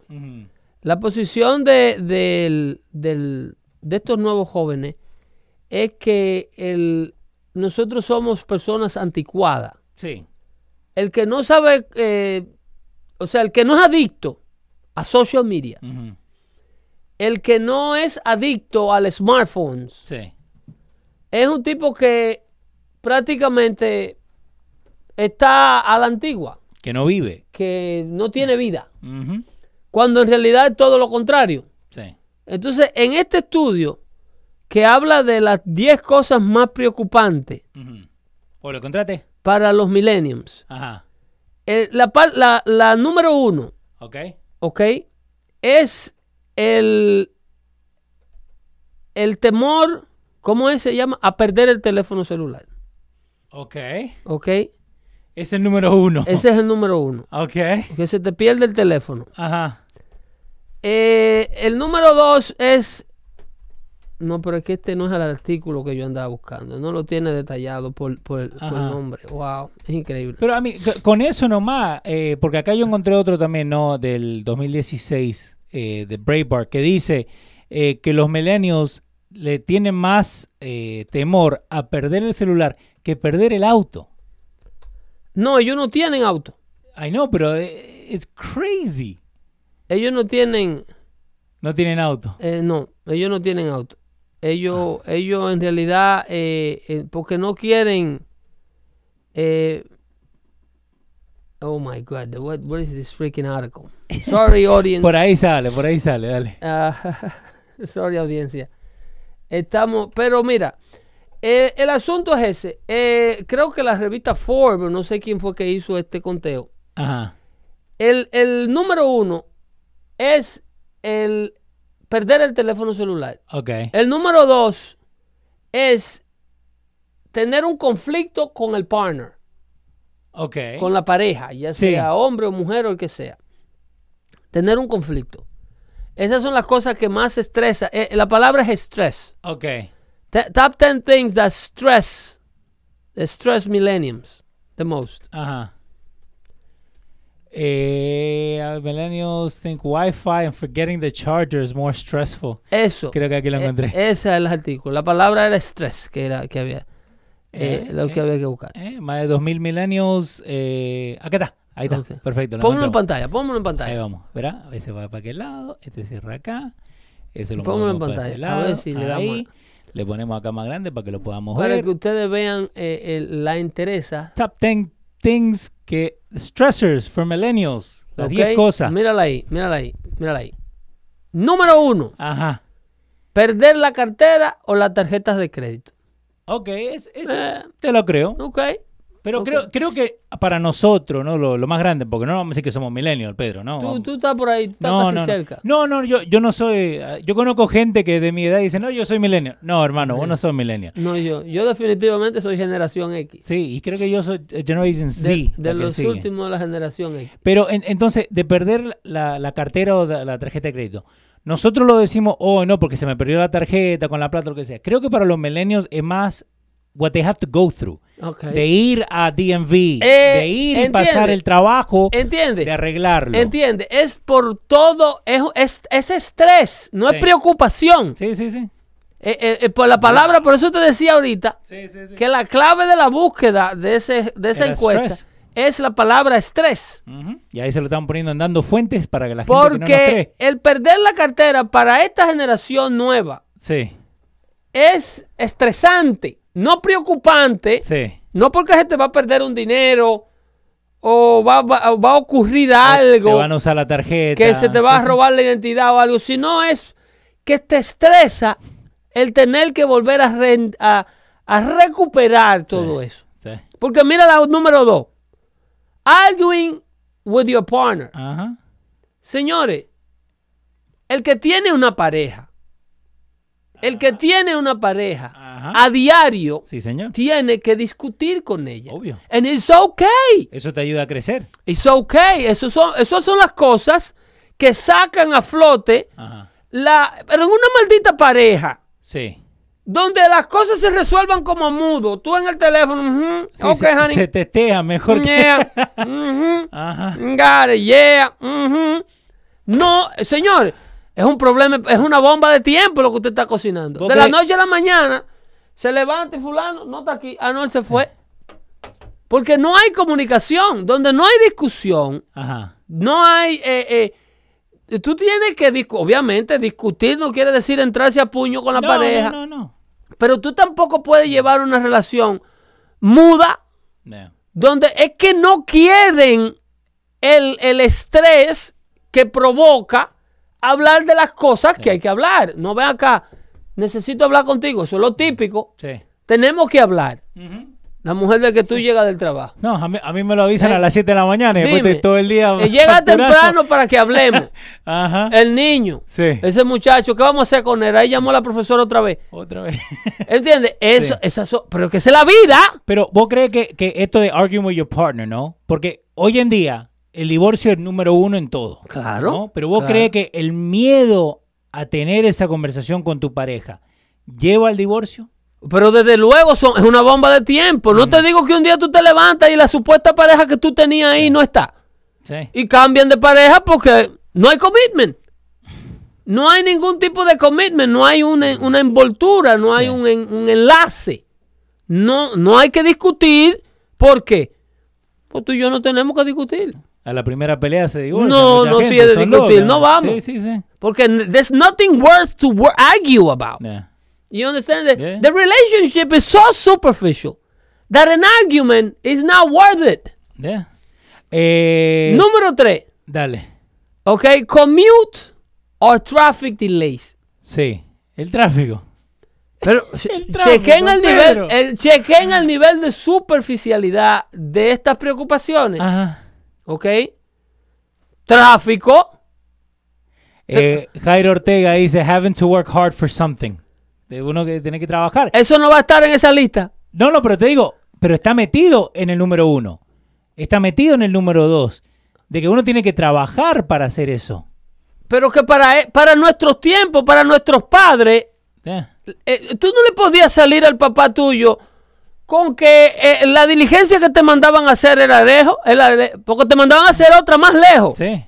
La posición de, del- del- de estos nuevos jóvenes es que el, nosotros somos personas anticuadas.
Sí.
El que no sabe, eh, o sea, el que no es adicto a social media, el que no es adicto al smartphones,
Sí.
es un tipo que prácticamente está a la antigua,
Que no vive.
que no tiene vida. Cuando en realidad es todo lo contrario.
Sí.
Entonces, en este estudio que habla de las 10 cosas más preocupantes
Ujú. ¿O lo contrate?
para los millenniums,
Ajá.
eh, la, par- la- la número uno,
Ok.
¿ok? Es el, el temor, ¿cómo es? se llama? A perder el teléfono celular,
Ok.
¿ok?
Es el número uno.
Ese es el número uno,
Ok.
que se te pierde el teléfono.
Ajá.
Eh, el número dos es. No, pero es que este no es el artículo que yo andaba buscando. No lo tiene detallado por, por el, por el
Ajá.
nombre. Wow, es increíble.
Pero a mí, con eso nomás, eh, porque acá yo encontré otro también, ¿no? Del 2016, eh, de Breitbart, que dice eh, que los millennials le tienen más eh, temor a perder el celular que perder el auto.
No, ellos no tienen auto.
Ay, no, pero eh, es crazy.
Ellos no tienen.
No tienen auto.
eh, no, ellos no tienen auto. Ellos, ellos en realidad, eh, eh, porque no quieren. eh, oh my God, what, what is this freaking article? (laughs) Sorry, audience.
Por ahí sale, por ahí sale, dale.
Ah, (laughs) sorry, audiencia. Estamos, pero mira, eh, el asunto es ese. Eh, creo que la revista Forbes, no sé quién fue que hizo este conteo.
Ajá.
El, el número uno es el perder el teléfono celular.
Ok.
El número dos es tener un conflicto con el partner,
Ok.
con la pareja, ya
Sí.
sea hombre o mujer o el que sea. Tener un conflicto. Esas son las cosas que más estresa. Eh, la palabra es estrés.
Ok.
T- top 10 things that stress, stress millenniums the most.
Ajá. Eh, millennials think Wi-Fi and forgetting the charger is more stressful.
Eso.
Creo que aquí lo
Eh,
encontré.
ese es el artículo. La palabra era estrés que, era, que había. eh,
Eh,
lo que
eh.
había que buscar.
Eh, más de 2000 millennials. Eh, acá está. Ahí está.
Ok.
Perfecto. lo
Pónmelo en pantalla, pónmelo en
Ahí
pantalla.
vamos. Verá, ese va para aquel lado. Este cierra acá. Ese lo
Póngalo en
movemos para ese
pantalla, a ver
lado.
si le damos
Ahí. Le ponemos acá más grande para que lo podamos
Para
ver.
que ustedes vean el- la interesa.
Top 10 things que stressors for millennials. Las
¿ok?
10 cosas.
Mírala ahí, mírala ahí, mírala ahí. Número uno,
Ajá.
perder la cartera o las tarjetas de crédito.
Ok, es, es-
Eh.
te lo creo.
Ok.
Pero creo, creo que para nosotros, ¿no? Lo, lo más grande, porque no vamos a decir que somos millennials, Pedro, ¿no?
Tú, tú estás por ahí, estás
no,
casi
no, no.
cerca.
No, no, yo, yo no soy. Yo conozco gente que de mi edad dice, no, yo soy millennial. No, hermano, vos no sos millennial.
No, yo. Yo definitivamente soy generación X.
Sí, y creo que yo soy Generation Z.
De, de los
sigue.
últimos de la generación X.
Pero en- entonces, de perder la, la cartera o la, la tarjeta de crédito, nosotros lo decimos, oh, no, porque se me perdió la tarjeta con la plata, lo que sea. Creo que para los millennials es más what they have to go through. De ir a DMV,
Eh,
de ir y pasar el trabajo,
¿Entiende?
de arreglarlo.
Entiende, es por todo, es, es, es estrés, no
Sí.
es preocupación,
Sí, sí, sí.
eh, eh, eh, por la palabra, por eso te decía ahorita
Sí, sí, sí.
que la clave de la búsqueda de, ese, de esa encuesta
stress.
es la palabra estrés.
Ujú. Y ahí se lo están poniendo en dando fuentes para que la gente que no nos
Porque
cree.
el perder la cartera para esta generación nueva
Sí,
es estresante, no preocupante.
sí.
No porque se te va a perder un dinero o va, va- va a ocurrir
Te
algo
van a usar la tarjeta.
que se te va
Sí,
a
sí.
robar la identidad o algo, sino es que te estresa el tener que volver a, re- a- a recuperar todo eso. Porque mira la número dos. Arguing with your partner.
Ajá.
Señores, el que tiene una pareja, el que tiene una pareja
Ajá.
a diario,
Sí, señor.
tiene que discutir con ella.
Obvio.
And it's okay.
Eso te ayuda a crecer.
It's okay. Eso son, esas son las cosas que sacan a flote
Ajá.
la. Pero en una maldita pareja,
Sí.
donde las cosas se resuelvan como mudo. Tú en el teléfono, ujú,
Sí,
ok,
se,
honey.
se testea mejor que...
Yeah, (laughs) ujú,
Ajá.
got it, yeah. No, señor, es un problema, es una bomba de tiempo lo que usted está cocinando.
¿Vos
De la noche a la mañana, se levanta y fulano, no está aquí. Ah, no, él se fue. Porque no hay comunicación. Donde no hay discusión,
Ajá.
no hay... eh, eh, tú tienes que, discu- obviamente, discutir no quiere decir entrarse a puño con la
No,
pareja.
No, no, no.
Pero tú tampoco puedes llevar una relación muda
No.
donde es que no quieren el, el estrés que provoca hablar de las cosas que hay que hablar. No ve acá, necesito hablar contigo, eso es lo típico.
Sí.
Tenemos que hablar. La mujer de que tú llegas del trabajo.
No, a mí, a mí me lo avisan
Eh,
a las 7 de la mañana y
Dime,
todo el día.
eh, llega temprano para que hablemos. (laughs)
Ajá.
El niño,
Sí.
ese muchacho, ¿qué vamos a hacer con él? Ahí llamó la profesora otra vez.
Otra vez. (laughs)
¿Entiendes? Eso,
Sí.
esas son- pero que esa es la vida.
Pero vos crees que, que esto de arguing with your partner, ¿no? Porque hoy en día el divorcio es número uno en todo.
Claro,
¿no? Pero vos
claro.
crees que el miedo a tener esa conversación con tu pareja lleva al divorcio.
Pero desde luego son, es una bomba de tiempo. No te digo que un día tú te levantas y la supuesta pareja que tú tenías ahí no está.
Sí.
Y cambian de pareja porque no hay commitment. No hay ningún tipo de commitment, no hay una, una envoltura, no hay
Sí.
un, un enlace. No, no hay que discutir. ¿Por qué? Pues tú y yo no tenemos que discutir.
A la primera pelea se divorcia.
No, no,
gente,
si es de discutir, no vamos.
Sí, sí, sí.
Porque there's nothing worth to wor- argue about.
Yeah.
You understand that
Yeah.
the relationship is so superficial that an argument is not worth it.
Yeah. Eh,
Número tres,
Dale.
ok, commute or traffic delays.
Sí. El tráfico.
Pero (laughs)
El tráfico,
chequen el nivel, el, chequen el nivel de superficialidad de estas preocupaciones,
Ajá.
ok. Tráfico,
Eh, Jairo Ortega dice, having to work hard for something. De uno que tiene que trabajar.
eso no va a estar en esa lista.
No, no, pero te digo, pero está metido en el número uno. Está metido en el número dos. De que uno tiene que trabajar para hacer eso.
Pero que para, e- para nuestros tiempos, para nuestros padres,
Yeah.
eh, tú no le podías salir al papá tuyo con que eh, la diligencia que te mandaban a hacer era lejos, porque te mandaban a hacer otra más lejos.
Sí.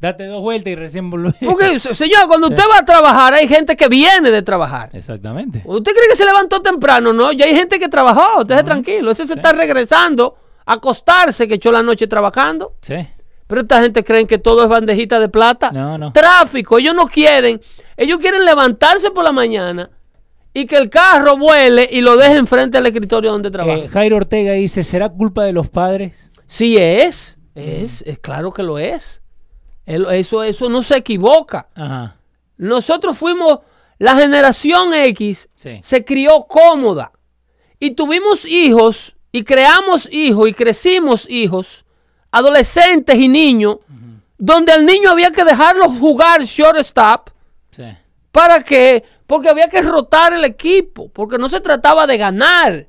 Date dos vueltas y recién volver.
Porque, (laughs) se- señor, cuando usted va a trabajar, hay gente que viene de trabajar.
Exactamente.
¿Usted cree que se levantó temprano? No, ya hay gente que trabajó, usted es tranquilo. Ese se está regresando a acostarse, que echó la noche trabajando.
Sí.
Pero esta gente creen que todo es bandejita de plata.
No, no.
Tráfico, ellos no quieren. Ellos quieren levantarse por la mañana y que el carro vuele y lo deje enfrente al escritorio donde trabaja.
Eh, Jairo Ortega dice, ¿será culpa de los padres?
sí es, es, es claro que lo es. Eso, eso no se equivoca.
Ajá.
Nosotros fuimos, la generación X
Sí.
se crió cómoda y tuvimos hijos y creamos hijos y crecimos hijos, adolescentes y niños, donde al niño había que dejarlo jugar shortstop.
Sí.
¿Para qué? Porque había que rotar el equipo, porque no se trataba de ganar,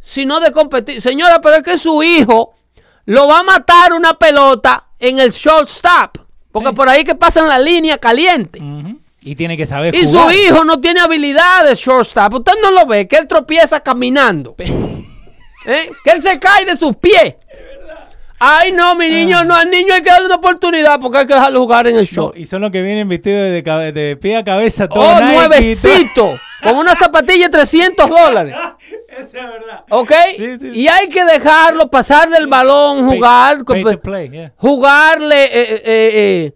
sino de competir. Señora, pero es que su hijo lo va a matar una pelota en el shortstop, porque
Sí.
por ahí que pasan la línea caliente.
Y tiene que saber
Y
jugar.
su hijo no tiene habilidad de shortstop. Usted no lo ve, que él tropieza caminando. (laughs) ¿Eh? Que él se cae de sus pies. Ay, no, mi
Ah.
niño, no, al niño hay que darle una oportunidad porque hay que dejarlo jugar en el
No,
short.
y son los que vienen vestidos de, de pie a cabeza, todo
Oh, nuevecito. (laughs) con una zapatilla de 300 dólares.
Esa es verdad.
¿Ok?
Sí, sí.
Y hay que dejarlo pasarle el balón, jugar,
Pay
con-
to play, yeah.
jugarle, eh, eh, eh, eh,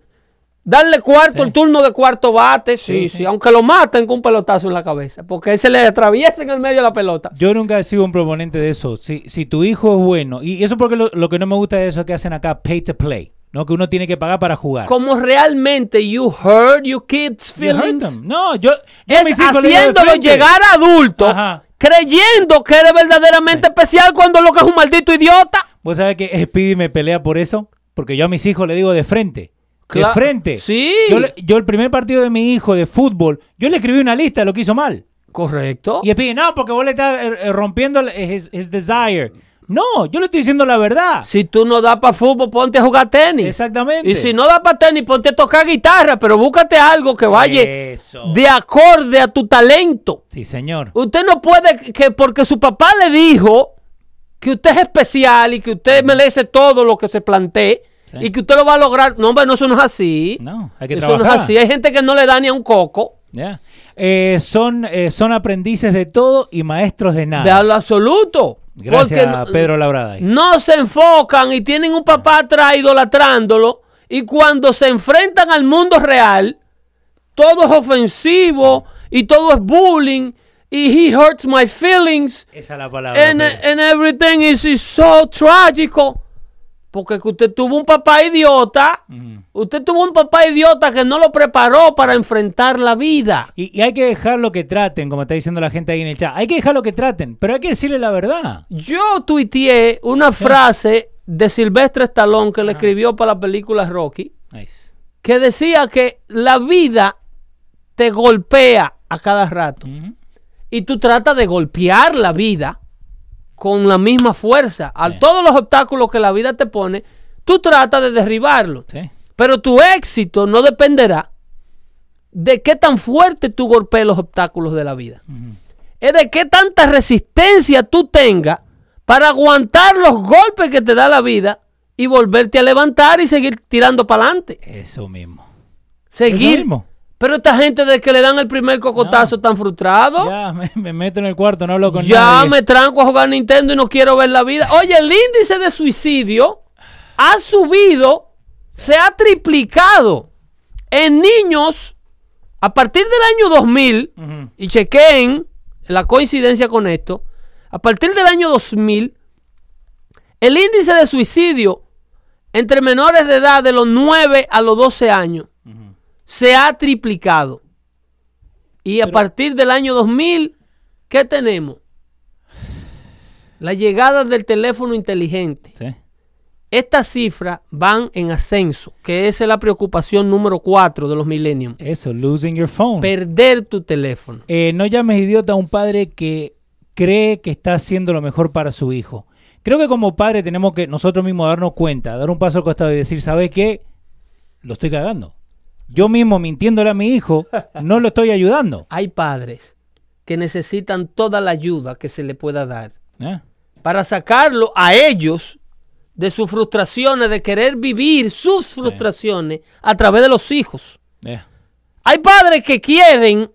darle cuarto,
Sí.
el turno de cuarto bate, sí,
Sí,
sí, aunque lo maten con un pelotazo en la cabeza, porque se le atraviesa en el medio de la pelota.
Yo nunca he sido un proponente de eso. Si, si tu hijo es bueno, y eso porque lo, lo que no me gusta de eso que hacen acá, pay to play, ¿no? Que uno tiene que pagar para jugar.
Como realmente you hurt your kids'
You hurt
feelings.
them. No, yo, yo
Es haciéndolo llegar a adulto,
Ajá.
creyendo que eres verdaderamente especial cuando lo que es un maldito idiota.
¿Vos sabés que Speedy me pelea por eso? Porque yo a mis hijos le digo de frente.
Cla-
de frente.
Sí.
Yo, el primer partido de mi hijo de fútbol, yo le escribí una lista de lo que hizo mal.
Correcto.
Y Speedy, no, porque vos le estás eh, eh, rompiendo el- his, his desire. No, yo le estoy diciendo la verdad.
Si tú no das para fútbol, ponte a jugar tenis.
Exactamente.
Y si no das para tenis, ponte a tocar guitarra, pero búscate algo que vaya
Eso.
de acorde a tu talento.
Sí, señor.
Usted no puede, que porque su papá le dijo que usted es especial y que usted merece todo lo que se plantee
Sí.
y que usted lo va a lograr. No, hombre, no, eso no es así.
No, hay que
eso no es así. Hay gente que no le da ni a un coco.
Ya. Eh, son, eh, son aprendices de todo y maestros de nada.
De lo absoluto.
Gracias a
no-
Pedro Labrada.
no se enfocan y tienen un papá atrás idolatrándolo y cuando se enfrentan al mundo real, todo es ofensivo y todo es bullying y he hurts my feelings
Esa es la palabra.
and, everything is, is so trágico. Porque que usted tuvo un papá idiota, usted tuvo un papá idiota que no lo preparó para enfrentar la vida.
Y, y hay que dejarlo que traten, como está diciendo la gente ahí en el chat. Hay que dejarlo que traten, pero hay que decirle la verdad.
Yo tuiteé una frase de Silvestre Stallone que le escribió para la película Rocky.
Nice.
que decía que la vida te golpea a cada rato y tú tratas de golpear la vida con la misma fuerza. A
Sí.
todos los obstáculos que la vida te pone, tú tratas de derribarlos.
Sí.
Pero tu éxito no dependerá de qué tan fuerte tú golpees los obstáculos de la vida. Es de qué tanta resistencia tú tengas para aguantar los golpes que te da la vida y volverte a levantar y seguir tirando para adelante.
Eso mismo.
Seguir.
mismo.
Pero esta gente de que le dan el primer cocotazo
No.
tan frustrado,
Ya, me, me meto en el cuarto, no hablo con
ya
nadie.
me tranco a jugar Nintendo y no quiero ver la vida. Oye, el índice de suicidio ha subido, se ha triplicado en niños a partir del año 2000,
Ujú.
y chequeen la coincidencia con esto, a partir del año 2000, el índice de suicidio entre menores de edad de los 9 a los 12 años. Se ha triplicado. Y a partir del año 2000, ¿qué tenemos? La llegada del teléfono inteligente.
Sí.
Estas cifras van en ascenso, que esa es la preocupación número 4 de los millennials.
Eso, losing your phone.
Perder tu teléfono.
Eh, no llames idiota a un padre que cree que está haciendo lo mejor para su hijo. Creo que como padre tenemos que nosotros mismos darnos cuenta, dar un paso al costado y decir, ¿sabes qué? Lo estoy cagando. Yo mismo mintiéndole a mi hijo, no lo estoy ayudando. (laughs)
Hay padres que necesitan toda la ayuda que se le pueda dar
¿Eh?
para sacarlo a ellos de sus frustraciones, de querer vivir sus frustraciones a través de los hijos.
Eh.
Hay padres que quieren,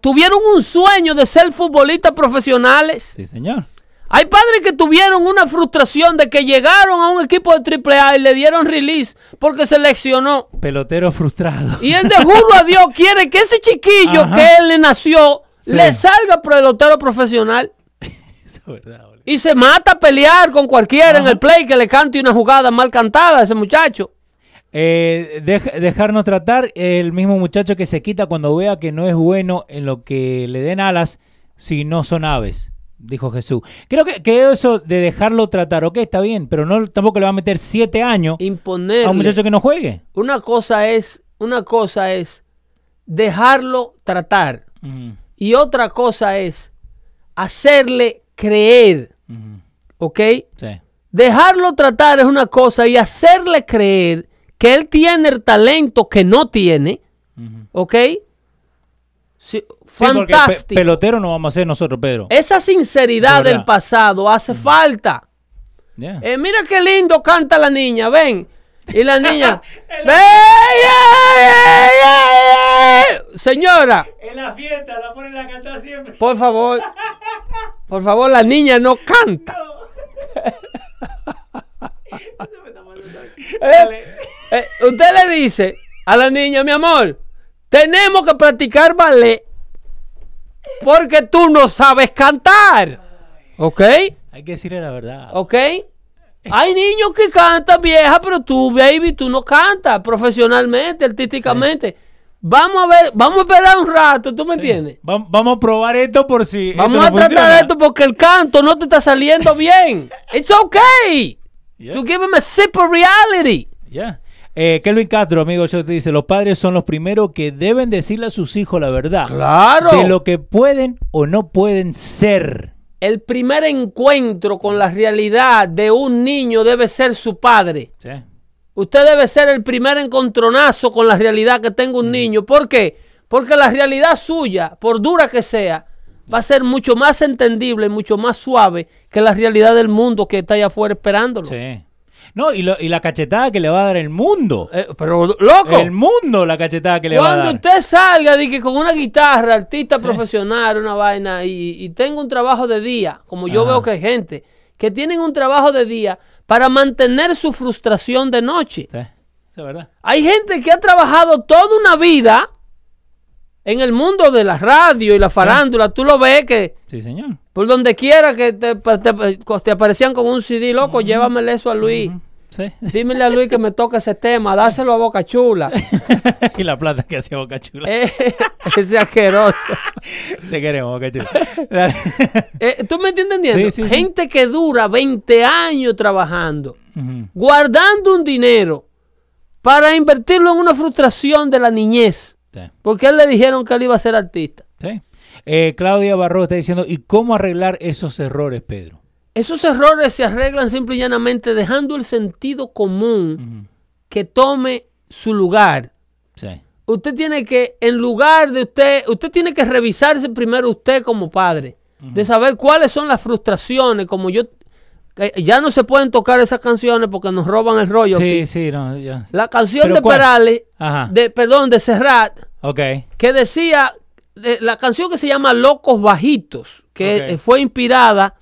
tuvieron un sueño de ser futbolistas profesionales.
Sí, señor.
Hay padres que tuvieron una frustración de que llegaron a un equipo de AAA y le dieron release porque seleccionó.
Pelotero frustrado.
Y él de juro a Dios quiere que ese chiquillo
Ajá.
que él le nació
Sí.
le salga pelotero profesional (laughs)
Eso es verdad, boludo.
y se mata a pelear con cualquiera en el play que le cante una jugada mal cantada a ese muchacho.
Eh, dej- dejarnos tratar el mismo muchacho que se quita cuando vea que no es bueno en lo que le den alas si no son aves, dijo Jesús. Creo que, que eso de dejarlo tratar, ok, está bien, pero no tampoco le va a meter siete años
Imponerle.
a un muchacho que no juegue.
Una cosa es, una cosa es dejarlo tratar
Ujú,
y otra cosa es hacerle creer,
ujú,
¿ok?
sí.
Dejarlo tratar es una cosa y hacerle creer que él tiene el talento que no tiene. ¿ok? Sí,
Sí, porque pe-
fantástico.
pelotero no vamos a ser nosotros, Pedro.
Esa sinceridad del pasado hace falta.
Ya.
Eh, mira qué lindo canta la niña, ven. Y la niña, ven, yeah, yeah, yeah. Señora,
En la fiesta la ponen a cantar siempre.
por favor. Por favor, la niña no canta. (laughs) Eh, eh, usted le dice a la niña, mi amor, tenemos que practicar ballet porque tú no sabes cantar. ¿Ok?
Hay que decirle la verdad.
¿Ok? Hay niños que cantan vieja, pero tú, baby, tú no cantas profesionalmente, artísticamente. Vamos a ver, vamos a esperar un rato, ¿tú me entiendes?
Va- vamos a probar esto por si.
Vamos
esto
a tratar
funciona.
esto porque el canto no te está saliendo bien. It's okay
Yeah.
to give him a sip of reality.
Ya. Eh, Kelvin Castro, amigo, yo te dice, los padres son los primeros que deben decirle a sus hijos la verdad.
Claro.
De lo que pueden o no pueden ser.
El primer encuentro con la realidad de un niño debe ser su padre.
Sí.
Usted debe ser el primer encontronazo con la realidad que tenga un niño. ¿Por qué? Porque la realidad suya, por dura que sea, va a ser mucho más entendible, mucho más suave que la realidad del mundo que está allá afuera esperándolo.
Sí. No, y, lo- y la cachetada que le va a dar el mundo.
Eh, pero, loco,
El mundo la cachetada que le va a
cuando
dar.
usted salga de que con una guitarra, artista profesional, una vaina, y, y tenga un trabajo de día, como yo
Ajá.
veo que hay gente que tienen un trabajo de día para mantener su frustración de noche.
Sí, es verdad.
Hay gente que ha trabajado toda una vida en el mundo de la radio y la farándula. Tú lo ves que
Sí, señor.
por donde quiera que te, te- te aparecían con un CD, loco, llévamele eso a Luis.
Sí.
Dímele a Luis que me toque ese tema, dáselo a Boca Chula. (laughs)
y la plata que hacía Boca Chula.
Eh, (laughs) ese asqueroso.
Te queremos, Boca Chula. (laughs)
Eh, ¿Tú me estás entendiendo?
Sí, sí.
Gente que dura 20 años trabajando, guardando un dinero para invertirlo en una frustración de la niñez.
Sí.
Porque a él le dijeron que él iba a ser artista.
Sí. Eh, Claudia Barro está diciendo, ¿y cómo arreglar esos errores, Pedro?
Esos errores se arreglan simple y llanamente dejando el sentido común que tome su lugar.
Sí.
Usted tiene que, en lugar de usted, usted tiene que revisarse primero usted como padre, de saber cuáles son las frustraciones, como yo, ya no se pueden tocar esas canciones porque nos roban el rollo.
Sí, sí, no, ya.
La canción
¿Pero
de
cuál?
Perales,
Ajá.
de, perdón, de Serrat, que decía, la canción que se llama Locos Bajitos, que eh, fue inspirada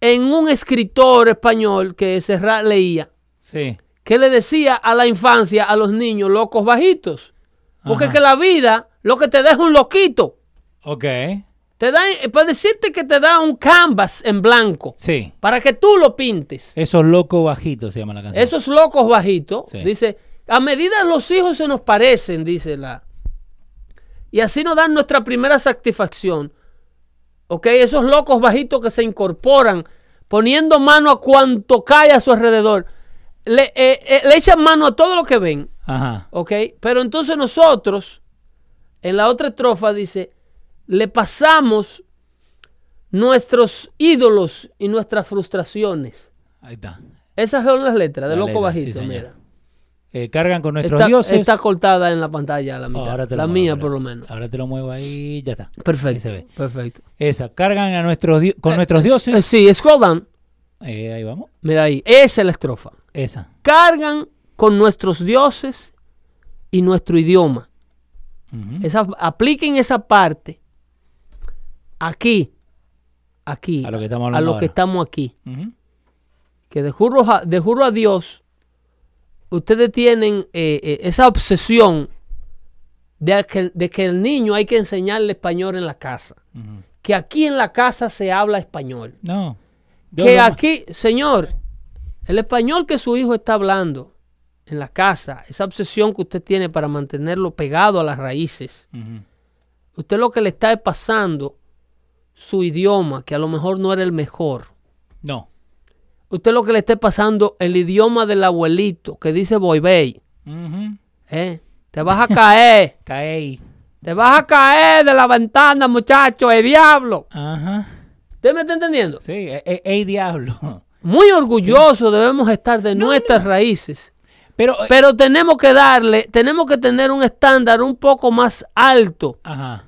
en un escritor español que Serrat leía,
Sí.
que le decía a la infancia, a los niños, locos bajitos. Porque
Ajá.
que la vida lo que te es un loquito.
Ok.
Te da, eh, para decirte que te da un canvas en blanco,
Sí.
para que tú lo pintes.
Esos locos bajitos se llama la canción.
Esos locos bajitos,
Sí.
dice, a medida los hijos se nos parecen, dice la. Y así nos dan nuestra primera satisfacción. Ok, esos locos bajitos que se incorporan, poniendo mano a cuanto cae a su alrededor, le, eh, eh, le echan mano a todo lo que ven.
Ajá.
Ok, pero entonces nosotros, en la otra estrofa dice, le pasamos nuestros ídolos y nuestras frustraciones.
Ahí está.
Esas son las letras de
La
Loco
letra,
Bajito, mira.
Eh, cargan con nuestros
Está,
dioses.
está cortada en la pantalla la
Oh,
mitad.
ahora te
la
muevo,
mía por lo menos.
Ahora te lo muevo ahí, ya está. Ahí se
Perfecto.
ve.
Perfecto.
Esa, cargan a nuestros con
Eh,
nuestros
eh,
dioses.
sí, scroll down.
Ahí vamos.
Mira ahí. Esa es la estrofa.
Esa.
Cargan con nuestros dioses y nuestro idioma. Esa, apliquen esa parte aquí. Aquí.
A lo que estamos
a lo que estamos aquí. Que de juro, a- de juro a Dios, ustedes tienen eh, eh, esa obsesión de que, de que el niño hay que enseñarle español en la casa. Que aquí en la casa se habla español.
No.
Que aquí, señor, el español que su hijo está hablando en la casa, esa obsesión que usted tiene para mantenerlo pegado a las raíces, usted lo que le está es pasando su idioma, que a lo mejor no era el mejor.
No.
Usted lo que le está pasando el idioma del abuelito, que dice boy bay. ¿eh? Te vas a caer, (laughs)
Caey.
te vas a caer de la ventana, muchacho, el diablo.
Ajá.
¿Usted me está entendiendo?
Sí, ey, ey, diablo.
Muy orgullosos debemos estar de nuestras raíces.
Pero, eh,
Pero tenemos que darle, tenemos que tener un estándar un poco más alto.
ajá.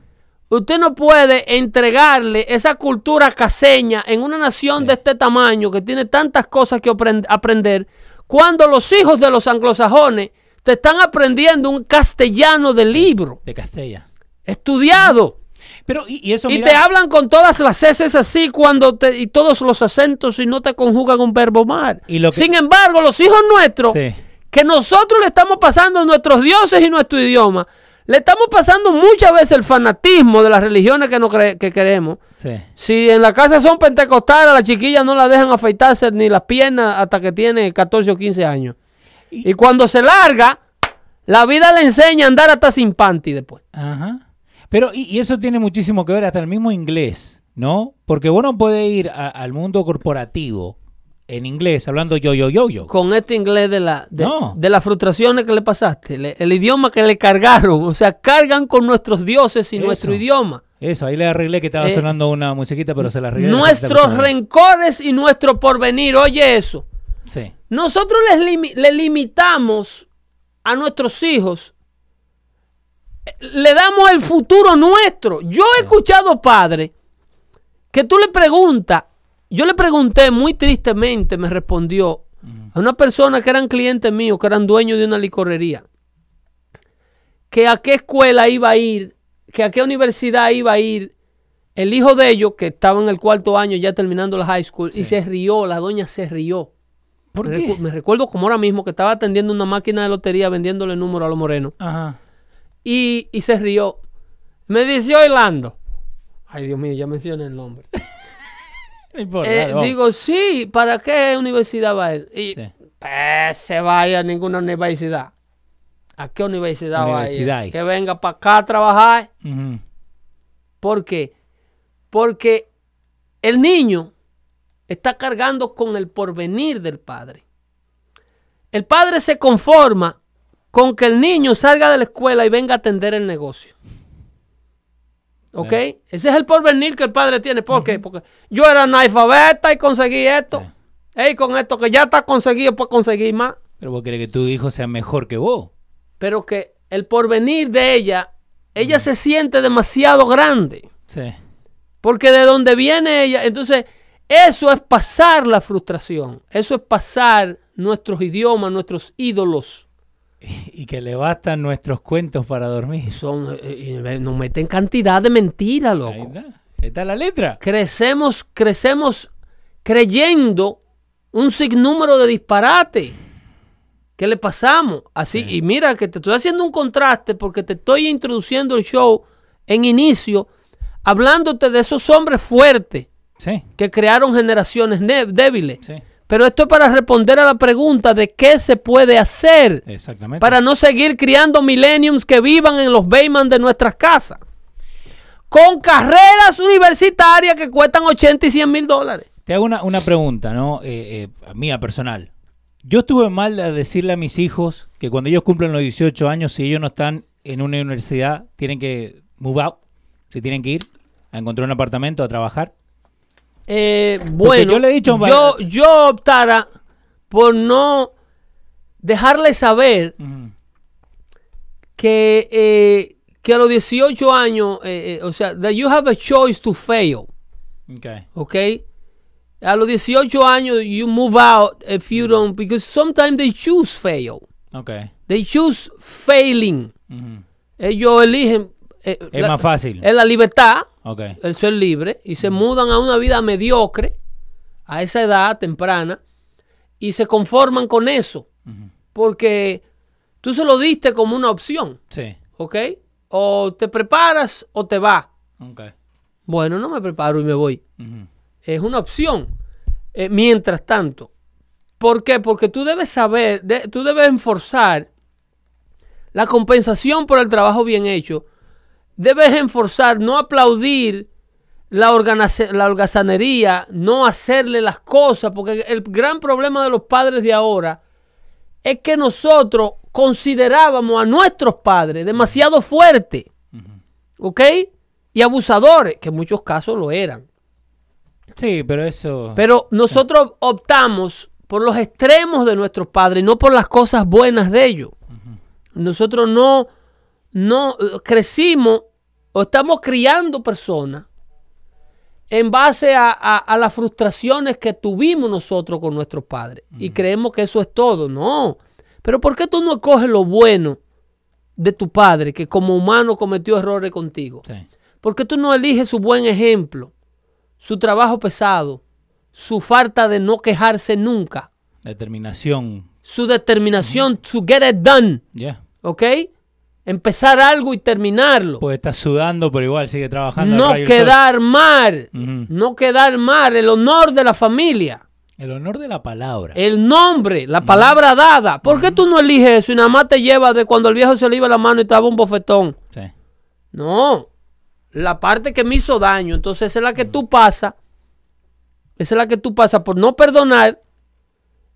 Usted no puede entregarle esa cultura caseña en una nación de este tamaño que tiene tantas cosas que aprend- aprender cuando los hijos de los anglosajones te están aprendiendo un castellano de libro,
De Castella.
estudiado.
Pero, y, y eso,
Y
mira,
te hablan con todas las heces así cuando te, y todos los acentos y no te conjugan un verbo mal.
Y lo que-
Sin embargo, los hijos nuestros,
Sí.
que nosotros le estamos pasando nuestros dioses y nuestro idioma, le estamos pasando muchas veces el fanatismo de las religiones que, no cre- que queremos.
Sí.
Si en la casa son pentecostales, a la chiquilla no la dejan afeitarse ni las piernas hasta que tiene 14 o 15 años.
Y-
Y cuando se larga, la vida le enseña a andar hasta sin panty después.
Ajá. Pero, y, y eso tiene muchísimo que ver hasta el mismo inglés, ¿no? Porque uno puede ir a- al mundo corporativo en inglés hablando yo, yo, yo, yo.
con este inglés de, la, de,
No.
de las frustraciones que le pasaste, le- el idioma que le cargaron, o sea, cargan con nuestros dioses y
Eso.
nuestro idioma.
Eso, ahí le arreglé que estaba
Eh,
sonando una musiquita, pero se la arreglé.
Nuestros rencores y nuestro porvenir, oye eso.
Sí.
Nosotros les limi- le limitamos a nuestros hijos, le damos el futuro nuestro. Yo he escuchado padres que tú le preguntas, yo le pregunté muy tristemente, me respondió a una persona que eran clientes míos, que eran dueños de una licorería, que a qué escuela iba a ir, que a qué universidad iba a ir el hijo de ellos, que estaba en el cuarto año ya terminando la high school, y se rió, la doña se rió.
¿Por
me,
qué?
recu- me recuerdo como ahora mismo que estaba atendiendo una máquina de lotería vendiéndole número a los morenos.
Ajá.
Y, y se rió. Me dice Orlando. Ay, Dios mío, ya mencioné el nombre. (laughs)
Importa,
Eh, digo, sí, ¿para qué universidad va él? Y
Sí.
pues, se vaya a ninguna universidad. ¿A qué universidad,
Universidad.
va a ir? Que venga para acá a trabajar.
Ujú.
¿Por qué? Porque el niño está cargando con el porvenir del padre. El padre se conforma con que el niño salga de la escuela y venga a atender el negocio. ¿Ok?
Sí.
Ese es el porvenir que el padre tiene. ¿Por qué? Porque yo era analfabeta y conseguí esto.
Sí.
Ey, con esto que ya está conseguido, pues conseguir más.
Pero vos querés que tu hijo sea mejor que vos.
Pero que el porvenir de ella, ella se siente demasiado grande.
Sí.
Porque de donde viene ella, entonces eso es pasar la frustración, eso es pasar nuestros idiomas, nuestros ídolos.
Y que le bastan nuestros cuentos para dormir.
Son, eh, nos meten cantidad de mentiras,
Ahí
loco.
está. Ahí está la letra.
Crecemos, crecemos creyendo un sinnúmero de disparate. ¿Qué le pasamos? Así, y mira que te estoy haciendo un contraste porque te estoy introduciendo el show en inicio, hablándote de esos hombres fuertes.
Sí,
que crearon generaciones ne- débiles.
sí.
Pero esto es para responder a la pregunta de qué se puede hacer
Exactamente.
para no seguir criando millenniums que vivan en los Bayman de nuestras casas. Con carreras universitarias que cuestan 80 y 100 mil dólares.
Te hago una, una pregunta, ¿no? Eh, eh, mía personal. Yo estuve mal de decirle a mis hijos que cuando ellos cumplen los 18 años, si ellos no están en una universidad, tienen que move out, se tienen que ir a encontrar un apartamento, a trabajar.
Eh, bueno,
yo le he dicho-
yo, yo optara por no dejarle saber que, eh, que a los 18 años, eh, eh, o sea, that you have a choice to fail.
Okay.
¿ok? A los 18 años, you move out if you don't, because sometimes they choose fail.
Okay.
They choose failing. Ellos eligen.
Es
la-
más fácil.
Es la libertad,
Okay.
el ser libre, y se mudan a una vida mediocre a esa edad temprana y se conforman con eso. Porque tú se lo diste como una opción,
Sí.
¿ok? O te preparas o te vas.
Okay.
Bueno, no me preparo y me voy. Es una opción. Eh, mientras tanto, ¿por qué? Porque tú debes saber, de- tú debes enforzar la compensación por el trabajo bien hecho. Debes enforzar, no aplaudir la, la holgazanería, no hacerle las cosas, porque el gran problema de los padres de ahora es que nosotros considerábamos a nuestros padres demasiado fuertes, ¿ok? Y abusadores, que en muchos casos lo eran.
Sí, pero eso.
Pero nosotros optamos por los extremos de nuestros padres, no por las cosas buenas de ellos. Nosotros no, no eh, crecimos o estamos criando personas en base a, a- a las frustraciones que tuvimos nosotros con nuestros padres. Y creemos que eso es todo. No. Pero ¿por qué tú no escoges lo bueno de tu padre que como humano cometió errores contigo?
Sí.
¿Por qué tú no eliges su buen ejemplo, su trabajo pesado, su falta de no quejarse nunca,
Determinación.
su determinación, su get it done,
Ya.
¿ok? Empezar algo y terminarlo.
Pues está sudando, pero igual sigue trabajando.
no quedar mal, no quedar mal, el honor de la familia.
El honor de la palabra.
El nombre, la palabra dada. ¿Por qué tú no eliges eso y nada más te llevas de cuando el viejo se le iba la mano y estaba un bofetón?
Sí.
No. La parte que me hizo daño. Entonces esa es la que tú pasas. Esa es la que tú pasas por no perdonar,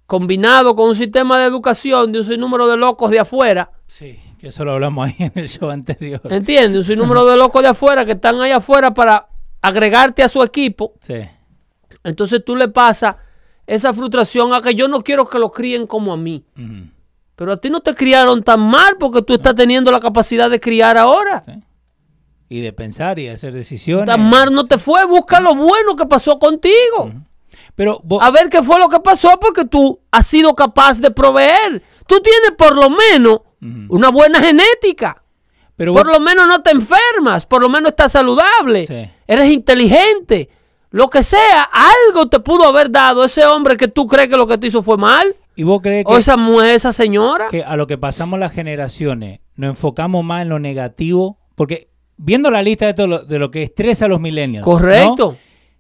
combinado con un sistema de educación de un sinnúmero de locos de afuera.
Sí, que eso lo hablamos ahí en el show anterior.
¿Entiendes? Un sinnúmero de locos de afuera que están ahí afuera para agregarte a su equipo.
Sí.
Entonces tú le pasas esa frustración a que yo no quiero que lo críen como a mí. Pero a ti no te criaron tan mal porque tú estás teniendo la capacidad de criar ahora.
Sí. Y de pensar y de hacer decisiones.
Tan mal no te fue. Busca lo bueno que pasó contigo.
Pero vos-
A ver qué fue lo que pasó porque tú has sido capaz de proveer. Tú tienes por lo menos Una buena genética.
pero
Por
vos-
lo menos no te enfermas. Por lo menos estás saludable.
Sí.
Eres inteligente. Lo que sea, algo te pudo haber dado ese hombre que tú crees que lo que te hizo fue mal.
¿Y vos crees que,
O esa mujer, esa señora.
que a lo que pasamos las generaciones nos enfocamos más en lo negativo? Porque viendo la lista de, todo lo, de lo que estresa a los millennials. ¿no?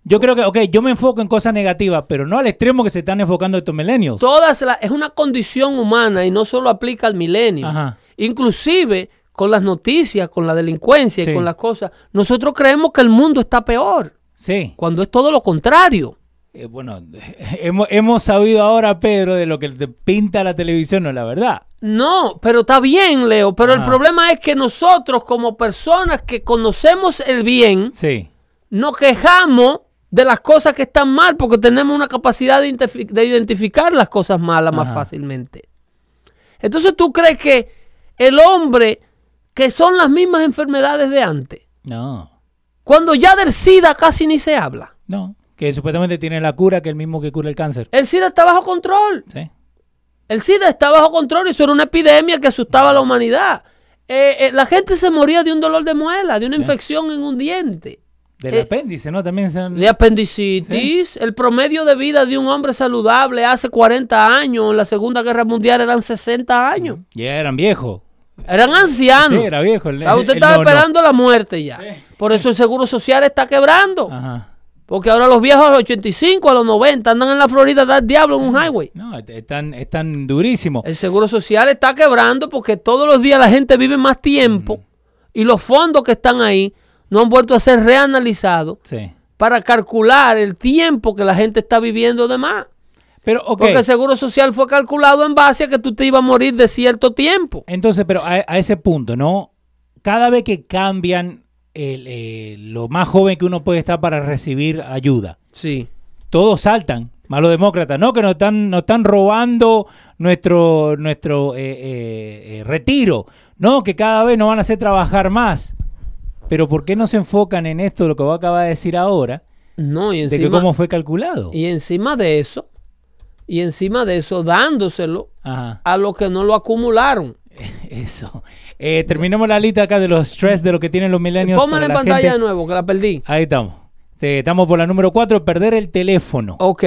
Yo creo que, ok, yo me enfoco en cosas negativas, pero no al extremo que se están enfocando estos millennials.
Todas las- es una condición humana y no solo aplica al milenio.
Ajá.
Inclusive con las noticias, con la delincuencia
Sí.
y con las cosas, nosotros creemos que el mundo está peor,
Sí.
cuando es todo lo contrario.
Eh, bueno, (laughs) hemos, hemos sabido ahora, Pedro, de lo que te pinta la televisión, no es la verdad.
No, pero está bien, Leo, pero el problema es que nosotros como personas que conocemos el bien,
Sí.
nos quejamos de las cosas que están mal porque tenemos una capacidad de, identifi- de identificar las cosas malas más fácilmente. Entonces tú crees que el hombre, que son las mismas enfermedades de antes,
No.
cuando ya del SIDA casi ni se habla.
No. Que supuestamente tiene la cura que el mismo que cura el cáncer.
El SIDA está bajo control.
Sí.
El SIDA está bajo control y eso era una epidemia que asustaba a la humanidad. Eh, eh, la gente se moría de un dolor de muela, de una infección en un diente,
Del
Eh,
apéndice, ¿no? También se han...
de apendicitis. El promedio de vida de un hombre saludable hace 40 años, en la Segunda Guerra Mundial eran 60 años.
Ya eran viejos.
Eran ancianos.
Sí, era viejo. El,
Ah, usted
el-
estaba esperando la muerte ya.
Sí.
Por eso el Seguro Social está quebrando.
Ajá.
Porque ahora los viejos a los 85, a los 90 andan en la Florida a dar diablo en un highway.
No, est- están, están durísimos.
El Seguro Social está quebrando porque todos los días la gente vive más tiempo y los fondos que están ahí no han vuelto a ser reanalizados
Sí.
para calcular el tiempo que la gente está viviendo de más.
Pero.
Porque el Seguro Social fue calculado en base a que tú te ibas a morir de cierto tiempo.
Entonces, pero a, a ese punto, ¿no? Cada vez que cambian el, eh, lo más joven que uno puede estar para recibir ayuda,
Sí.
todos saltan, más los demócratas, ¿no? Que nos están, nos están robando nuestro, nuestro eh, eh, eh, retiro, ¿no? Que cada vez nos van a hacer trabajar más. Pero ¿por qué no se enfocan en esto, lo que vos acabas de decir ahora,
No, y
de que
encima,
cómo fue calculado?
y encima de eso, y encima de eso, dándoselo
Ajá,
a los que no lo acumularon. (laughs)
eso. Eh, terminemos la lista acá de los stress de lo que tienen los millennials.
Pónmela en pantalla
gente.
de nuevo, que la perdí.
Ahí estamos. Estamos por la número 4, perder el teléfono.
Ok,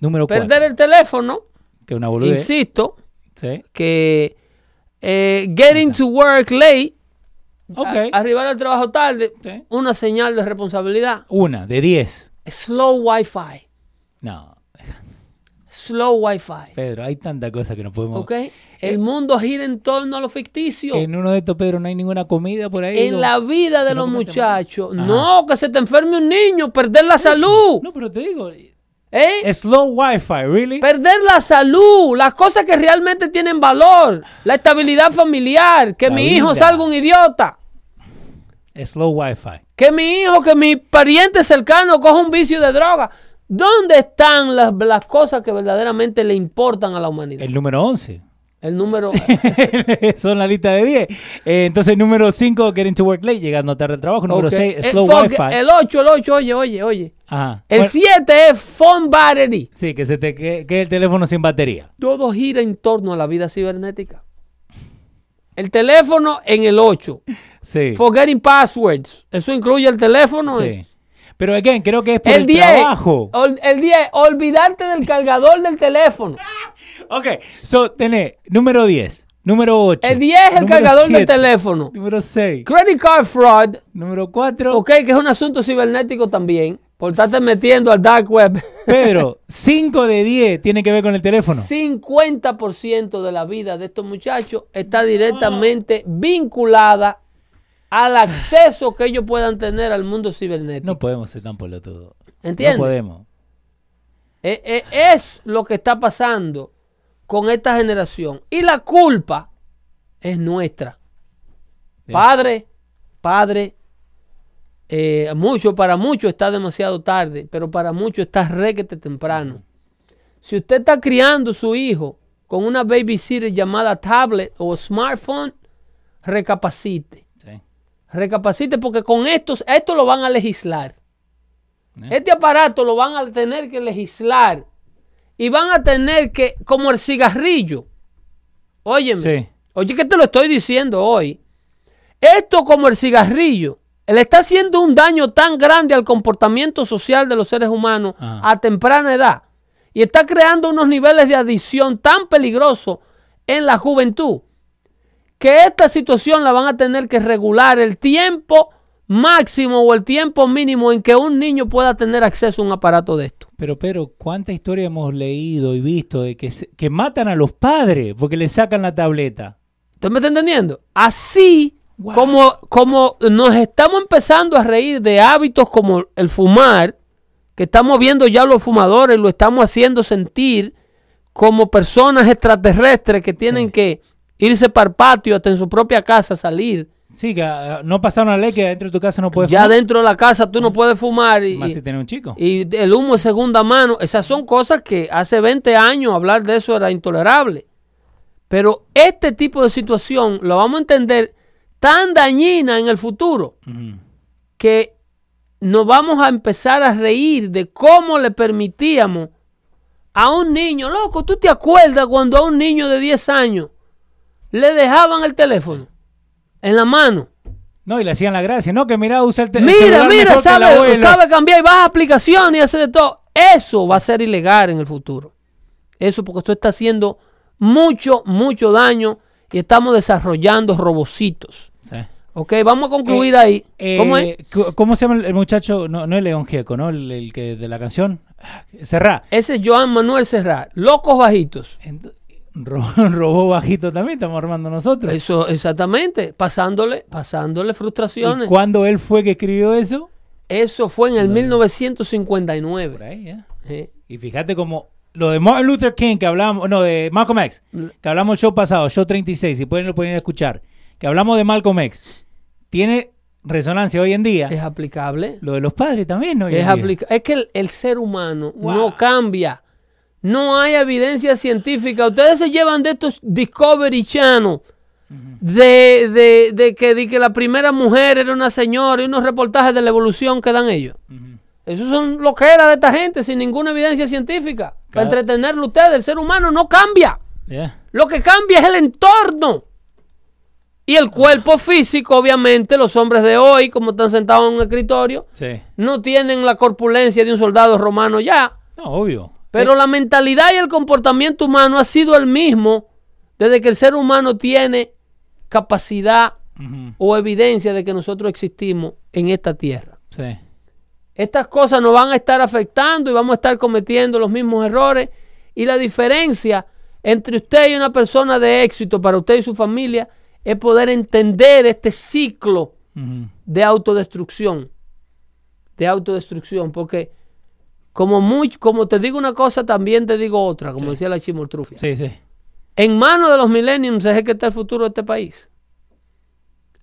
número 4.
perder el teléfono,
Que una boludez.
insisto,
Sí.
que eh, getting to work late,
Ok.
a- arribar al trabajo tarde, una señal de responsabilidad.
Una, de 10.
Slow Wi-Fi.
No,
Slow Wi-Fi.
Pedro, hay tanta cosa que no podemos...
¿Ok? El mundo gira en torno a lo ficticio.
En uno de estos, Pedro, no hay ninguna comida por ahí.
En
¿no?
la vida de
no
los muchachos. No, que se te enferme un niño, perder la salud.
No, pero te digo,
¿Eh?
slow Wi-Fi, ¿really?
Perder la salud, las cosas que realmente tienen valor, la estabilidad familiar, que
La
mi hijo salga un idiota,
Slow Wi-Fi.
que mi hijo, que mi pariente cercano coja un vicio de droga. ¿Dónde están las, las cosas que verdaderamente le importan a la humanidad?
El número 11.
El número. (laughs)
Son la lista de 10. Eh, entonces, número 5, getting to work late, llegando tarde al trabajo. Número
Ok.
6,
El
slow
fo-
wifi.
El 8, el 8, oye, oye, oye.
Ajá.
El
Bueno,
7 es phone battery.
sí, que se te que, que el teléfono sin batería.
Todo gira en torno a la vida cibernética. El teléfono en el 8.
Sí.
Forgetting passwords. Eso incluye el teléfono.
sí. Pero, again, creo que es por el,
El 10.
trabajo.
ol- El 10. Olvidarte del cargador del teléfono. (laughs)
Ok, so, tenés número 10, número 8.
El 10 es el cargador del teléfono.
Número 6,
Credit card fraud.
número 4.
Ok, que es un asunto cibernético también. Por estarte metiendo al dark web. (laughs)
Pedro, 5 de 10 tiene que ver con el teléfono.
50% de la vida de estos muchachos está directamente vinculada al acceso que ellos puedan tener al mundo cibernético.
No podemos ser tan pelotudos.
¿Entiendes?
No podemos.
Eh, eh, es lo que está pasando con esta generación. Y la culpa es nuestra.
Sí.
Padre, padre, eh, mucho, para muchos está demasiado tarde, pero para muchos está requete temprano. Si usted está criando su hijo con una babysitter llamada tablet o smartphone, recapacite.
Sí.
Recapacite porque con estos, esto lo van a legislar.
Eh.
Este aparato lo van a tener que legislar. Y van a tener que, como el cigarrillo. Óyeme.
Sí.
Oye, que te lo estoy diciendo hoy. Esto como el cigarrillo. Le está haciendo un daño tan grande al comportamiento social de los seres humanos
Ajá.
a temprana edad. Y está creando unos niveles de adicción tan peligrosos en la juventud que esta situación la van a tener que regular el tiempo máximo o el tiempo mínimo en que un niño pueda tener acceso a un aparato de esto.
Pero, pero, ¿cuánta historia hemos leído y visto de que, se- que matan a los padres porque le sacan la tableta?
¿Usted me está entendiendo? Así
Wow.
como, como nos estamos empezando a reír de hábitos como el fumar, que estamos viendo ya los fumadores, lo estamos haciendo sentir como personas extraterrestres que tienen
Sí.
que irse para el patio hasta en su propia casa salir.
Sí, que ah, no pasaron una ley que dentro de tu casa no puedes
ya
fumar.
dentro de la casa tú no puedes fumar y,
Más si tienes un chico.
y el humo de segunda mano. Esas son cosas que hace 20 años hablar de eso era intolerable. Pero este tipo de situación lo vamos a entender tan dañina en el futuro que nos vamos a empezar a reír de cómo le permitíamos a un niño, loco, ¿tú te acuerdas cuando a un niño de 10 años le dejaban el teléfono en la mano?
No, y le hacían la gracia. No, que mira, usa el, te- el
Mira, mira, sabe, de cambiar y baja aplicaciones y hace de todo. Eso va a ser ilegal en el futuro. Eso porque esto está haciendo mucho, mucho daño y estamos desarrollando robocitos.
Sí.
Ok, vamos a concluir
Eh,
ahí.
eh,
¿Cómo es?
¿Cómo se llama el- muchacho? No, no es León Gieco, ¿no? El, el que de la canción. Serrá.
Ese es Joan Manuel Serrat. Locos bajitos.
Ent- ro- (laughs) Robó bajito también, estamos armando nosotros.
Eso, exactamente. Pasándole, pasándole
¿Y
frustraciones.
cuándo él fue que escribió eso?
Eso fue en el
Por
1959.
ahí, ¿eh?
Eh,
Y fíjate como lo de Martin Luther King que hablamos, no, de Malcolm X, que hablamos el show pasado, show 36, si pueden lo pueden escuchar, que hablamos de Malcolm X, tiene resonancia hoy en día.
es aplicable.
Lo de los padres también, ¿no?
Es, aplica- es que el, el ser humano
Wow.
no cambia. No hay evidencia científica. Ustedes se llevan de estos Discovery Channel. De, de- de que, de que la primera mujer era una señora y unos reportajes de la evolución que dan ellos.
Ujú.
Esos son lo que era de esta gente sin ninguna evidencia científica. Para entretenerlo ustedes, el ser humano no cambia. Lo que cambia es el entorno. Y el cuerpo físico, obviamente, los hombres de hoy, como están sentados en un escritorio,
Sí.
no tienen la corpulencia de un soldado romano ya.
No, obvio.
Pero la mentalidad y el comportamiento humano ha sido el mismo desde que el ser humano tiene capacidad o evidencia de que nosotros existimos en esta tierra.
Sí.
Estas cosas nos van a estar afectando y vamos a estar cometiendo los mismos errores. Y la diferencia entre usted y una persona de éxito para usted y su familia es poder entender este ciclo de autodestrucción. De autodestrucción. Porque como, muy, como te digo una cosa, también te digo otra, como decía la chimoltrufia.
Sí, sí.
En manos de los millennials es el que está el futuro de este país.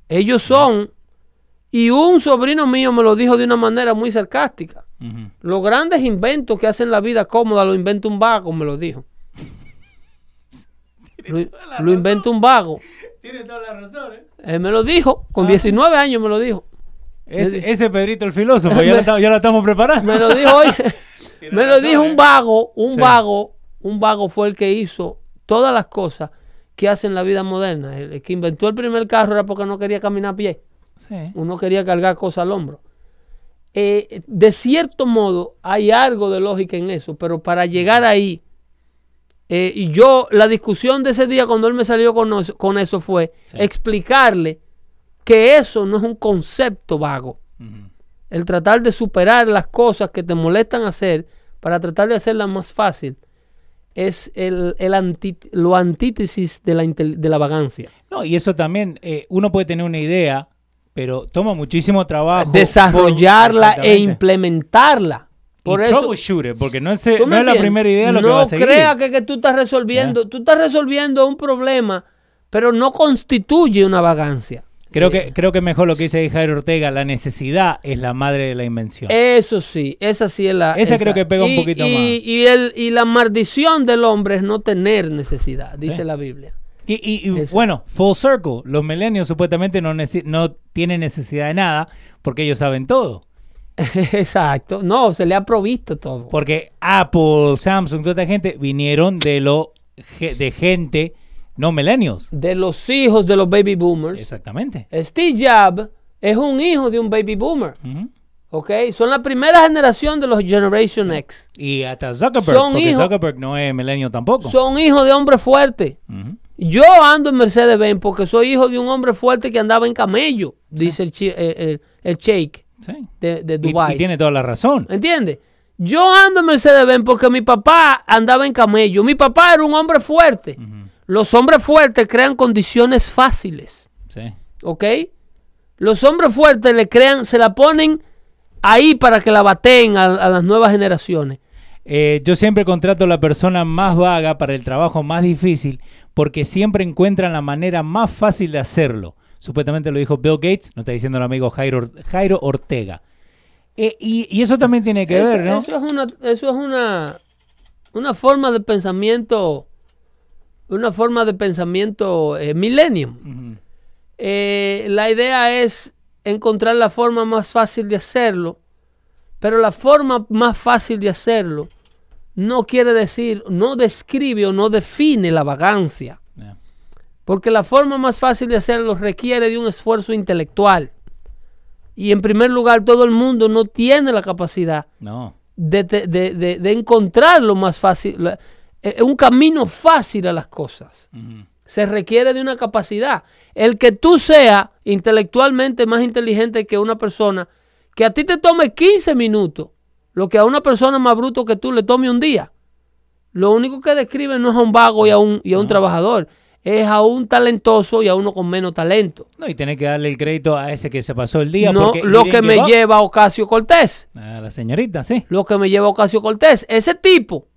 Ellos son, y un sobrino mío me lo dijo de una manera muy sarcástica. Los grandes inventos que hacen la vida cómoda los inventa un vago, me lo dijo. (laughs) Lo, lo inventa un vago.
Tiene toda la razón, ¿eh?
Él me lo dijo, con
Ah.
19 años me lo dijo.
Ese, ese Pedrito el filósofo, ya lo, (laughs) está- ya lo estamos preparando.
Me lo dijo hoy. (laughs) (laughs) Me lo dijo
¿eh?
un vago, un
Sí.
vago, un vago fue el que hizo todas las cosas que hacen la vida moderna. El, el que inventó el primer carro era porque no quería caminar a pie.
Sí.
Uno quería cargar cosas al hombro. Eh, de cierto modo, hay algo de lógica en eso, pero para llegar ahí, eh, y yo, la discusión de ese día cuando él me salió con, eso fue
Sí.
explicarle que eso no es un concepto vago. El tratar de superar las cosas que te molestan hacer para tratar de hacerlas más fácil es el, el anti- lo antítesis de la, de la vagancia.
No, y eso también, eh, uno puede tener una idea, pero toma muchísimo trabajo.
Desarrollarla
por-
e implementarla. Por
y
eso,
troubleshoot it, porque no es, no
¿Tú me
es la primera idea lo
no
que va a seguir.
crea que, que tú estás resolviendo, tú estás resolviendo un problema, pero no constituye una vagancia.
Creo
Eh,
que, creo que mejor lo que dice Jairo Ortega, la necesidad es la madre de la invención.
Eso sí, esa sí es la.
Esa creo que pega un
y-
poquito
y-
más.
Y, el, y la maldición del hombre es no tener necesidad, dice
Sí.
la Biblia.
Y, y- bueno, full circle, los milenios supuestamente no, no tienen necesidad de nada porque ellos saben todo. (laughs)
Exacto. No, se le ha provisto todo.
Porque Apple, Samsung, toda esta gente vinieron de lo de gente no milenios.
De los hijos de los baby boomers.
Exactamente.
Steve Jobs es un hijo de un baby boomer. ¿Ok? Son la primera generación de los Generation X.
Y hasta Zuckerberg,
Son
porque Zuckerberg no es milenio tampoco.
Son hijos de hombres fuertes. Yo ando en Mercedes-Benz porque soy hijo de un hombre fuerte que andaba en camello, dice el, chi- el, el- el sheikh
Sí.
de, Dubái.
y tiene toda la razón.
¿Entiendes? Yo ando en Mercedes-Benz porque mi papá andaba en camello. Mi papá era un hombre fuerte. Los hombres fuertes crean condiciones fáciles.
Sí.
¿Ok? Los hombres fuertes le crean, se la ponen ahí para que la baten a, a las nuevas generaciones.
Eh, yo siempre contrato a la persona más vaga para el trabajo más difícil porque siempre encuentran la manera más fácil de hacerlo. Supuestamente lo dijo Bill Gates, no está diciendo el amigo Jairo, Jairo Ortega. Eh, y, y eso también tiene que
Eso,
ver, ¿no?
eso es una, eso es una, una forma de pensamiento, una forma de pensamiento eh, millennium. Eh, la idea es encontrar la forma más fácil de hacerlo, pero la forma más fácil de hacerlo no quiere decir, no describe o no define la vagancia. Porque la forma más fácil de hacerlo requiere de un esfuerzo intelectual. Y en primer lugar, todo el mundo no tiene la capacidad
No.
de, de- de- de- encontrar lo más fácil, la- eh, un camino fácil a las cosas. Se requiere de una capacidad. El que tú seas intelectualmente más inteligente que una persona, que a ti te tome 15 minutos, lo que a una persona más bruto que tú le tome un día. Lo único que describe no es a un vago y a un, y a un trabajador, es a un talentoso y a uno con menos talento.
No, y tenés que darle el crédito a ese que se pasó el día.
No lo que me lleva a Ocasio Cortés.
A la señorita, sí.
lo que me lleva a Ocasio Cortés. Ese tipo,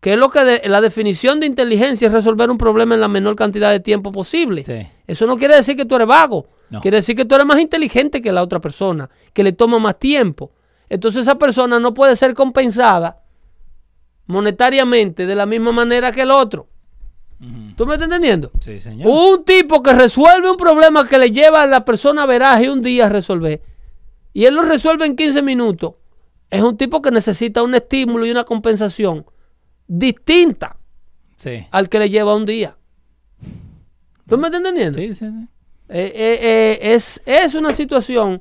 que es lo que de- la definición de inteligencia es resolver un problema en la menor cantidad de tiempo posible.
Sí.
Eso no quiere decir que tú eres vago.
No.
Quiere decir que tú eres más inteligente que la otra persona, que le toma más tiempo. Entonces esa persona no puede ser compensada monetariamente de la misma manera que el otro. ¿Tú me estás entendiendo?
Sí, señor.
Un tipo que resuelve un problema que le lleva a la persona veraje un día a resolver y él lo resuelve en 15 minutos, es un tipo que necesita un estímulo y una compensación distinta
Sí.
al que le lleva un día. ¿Tú me estás entendiendo?
Sí, sí, sí.
Eh, eh, eh, es, es una situación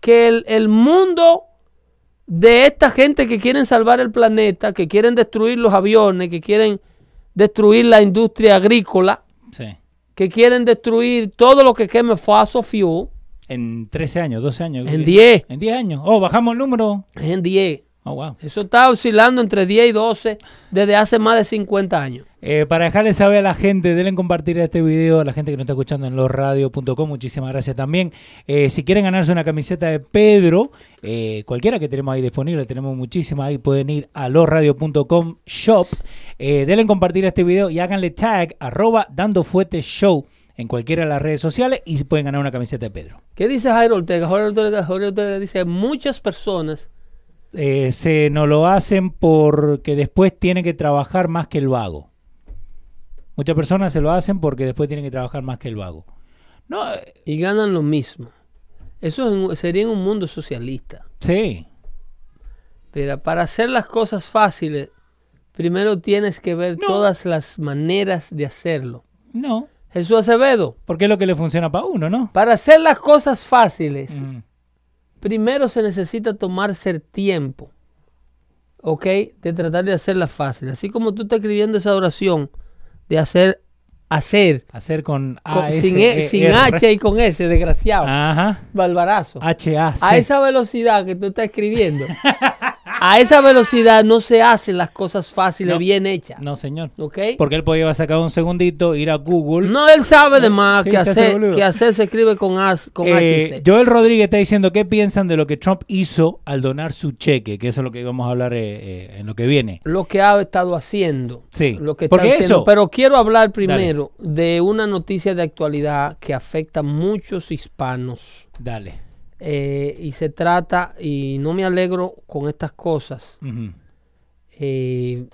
que el, el mundo de esta gente que quieren salvar el planeta, que quieren destruir los aviones, que quieren destruir la industria agrícola,
Sí.
que quieren destruir todo lo que queme fossil fuel,
En 13 años, 12 años.
En 10.
En 10 años. Oh, bajamos el número.
en 10.
Oh, wow.
Eso está oscilando entre 10 y 12 desde hace más de 50 años.
Eh, para dejarles saber a la gente, denle compartir este video, a la gente que nos está escuchando en losradio.com, muchísimas gracias también. Eh, si quieren ganarse una camiseta de Pedro, eh, cualquiera que tenemos ahí disponible, tenemos muchísimas ahí, pueden ir a losradio.com shop, eh, denle compartir este video y háganle tag arroba dando fuete show en cualquiera de las redes sociales y pueden ganar una camiseta de Pedro.
¿Qué dice Jairo Ortega? Jairo Ortega, Jairo Ortega dice, muchas personas
Eh, se nos lo hacen porque después tiene que trabajar más que el vago. Muchas personas se lo hacen porque después tienen que trabajar más que el vago. No, eh,
Y ganan lo mismo. Eso sería en un mundo socialista.
sí,
Pero para hacer las cosas fáciles, primero tienes que ver
No.
todas las maneras de hacerlo.
no,
Jesús Acevedo,
porque es lo que le funciona para uno, ¿no?
para hacer las cosas fáciles,
Mm,
primero se necesita tomarse el tiempo, ¿ok? De tratar de hacerlas fáciles. Así como tú estás escribiendo esa oración de hacer, hacer,
Hacer con A,
sin, e-
E,
sin. H y con S, desgraciado,
Ajá.
barbarazo.
H, A, C.
A esa velocidad que tú estás escribiendo, (laughs) (laughs) a esa velocidad no se hacen las cosas fáciles,
No.
bien hechas.
No, señor.
¿Ok?
Porque él podía sacar un segundito, ir a Google.
No, él sabe de más
Sí,
que, hacer,
boludo.
que hacer se escribe con, as, con
Eh. Joel Rodríguez está diciendo qué piensan de lo que Trump hizo al donar su cheque, que eso es lo que vamos a hablar eh, eh, en lo que viene.
Lo que ha estado haciendo.
Sí,
Lo que está
porque
haciendo.
eso-
Pero quiero hablar primero de una noticia de actualidad que afecta a muchos hispanos.
Dale.
Eh, y se trata, y no me alegro con estas cosas. Eh,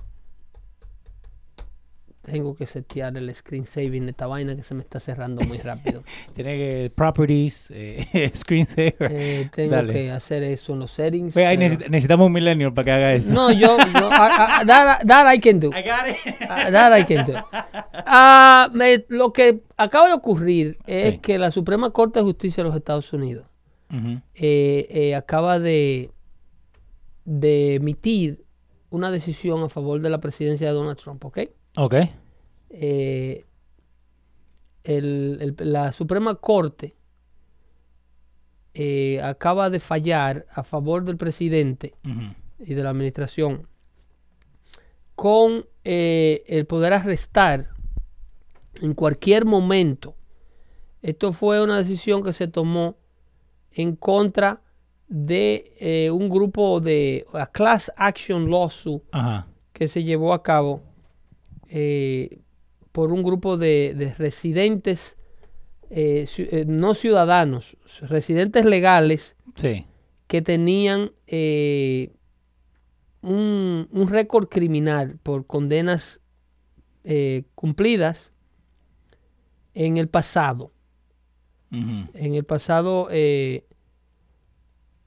tengo que setear el screen saving de esta vaina que se me está cerrando muy rápido. (laughs)
Tiene que properties, eh, (laughs) screensaver.
Eh, tengo
Dale.
que hacer eso en los settings.
Ahí
pero-
necesitamos un millennial para que haga eso.
No, yo, yo ah, ah, that, that I can do.
I got it.
That I can do. Ah, me- lo que acaba de ocurrir es
Sí.
que la Suprema Corte de Justicia de los Estados Unidos Eh, eh, acaba de, de emitir una decisión a favor de la presidencia de Donald Trump, ¿ok?
Ok.
Eh, el- el- la Suprema Corte eh, acaba de fallar a favor del presidente y de la administración con eh, el poder arrestar en cualquier momento. Esto fue una decisión que se tomó en contra de eh, un grupo de a class action lawsuit
Ajá.
que se llevó a cabo eh, por un grupo de, de residentes eh, no ciudadanos, residentes legales
Sí.
que tenían un, un récord criminal por condenas cumplidas en el pasado. En el pasado, eh,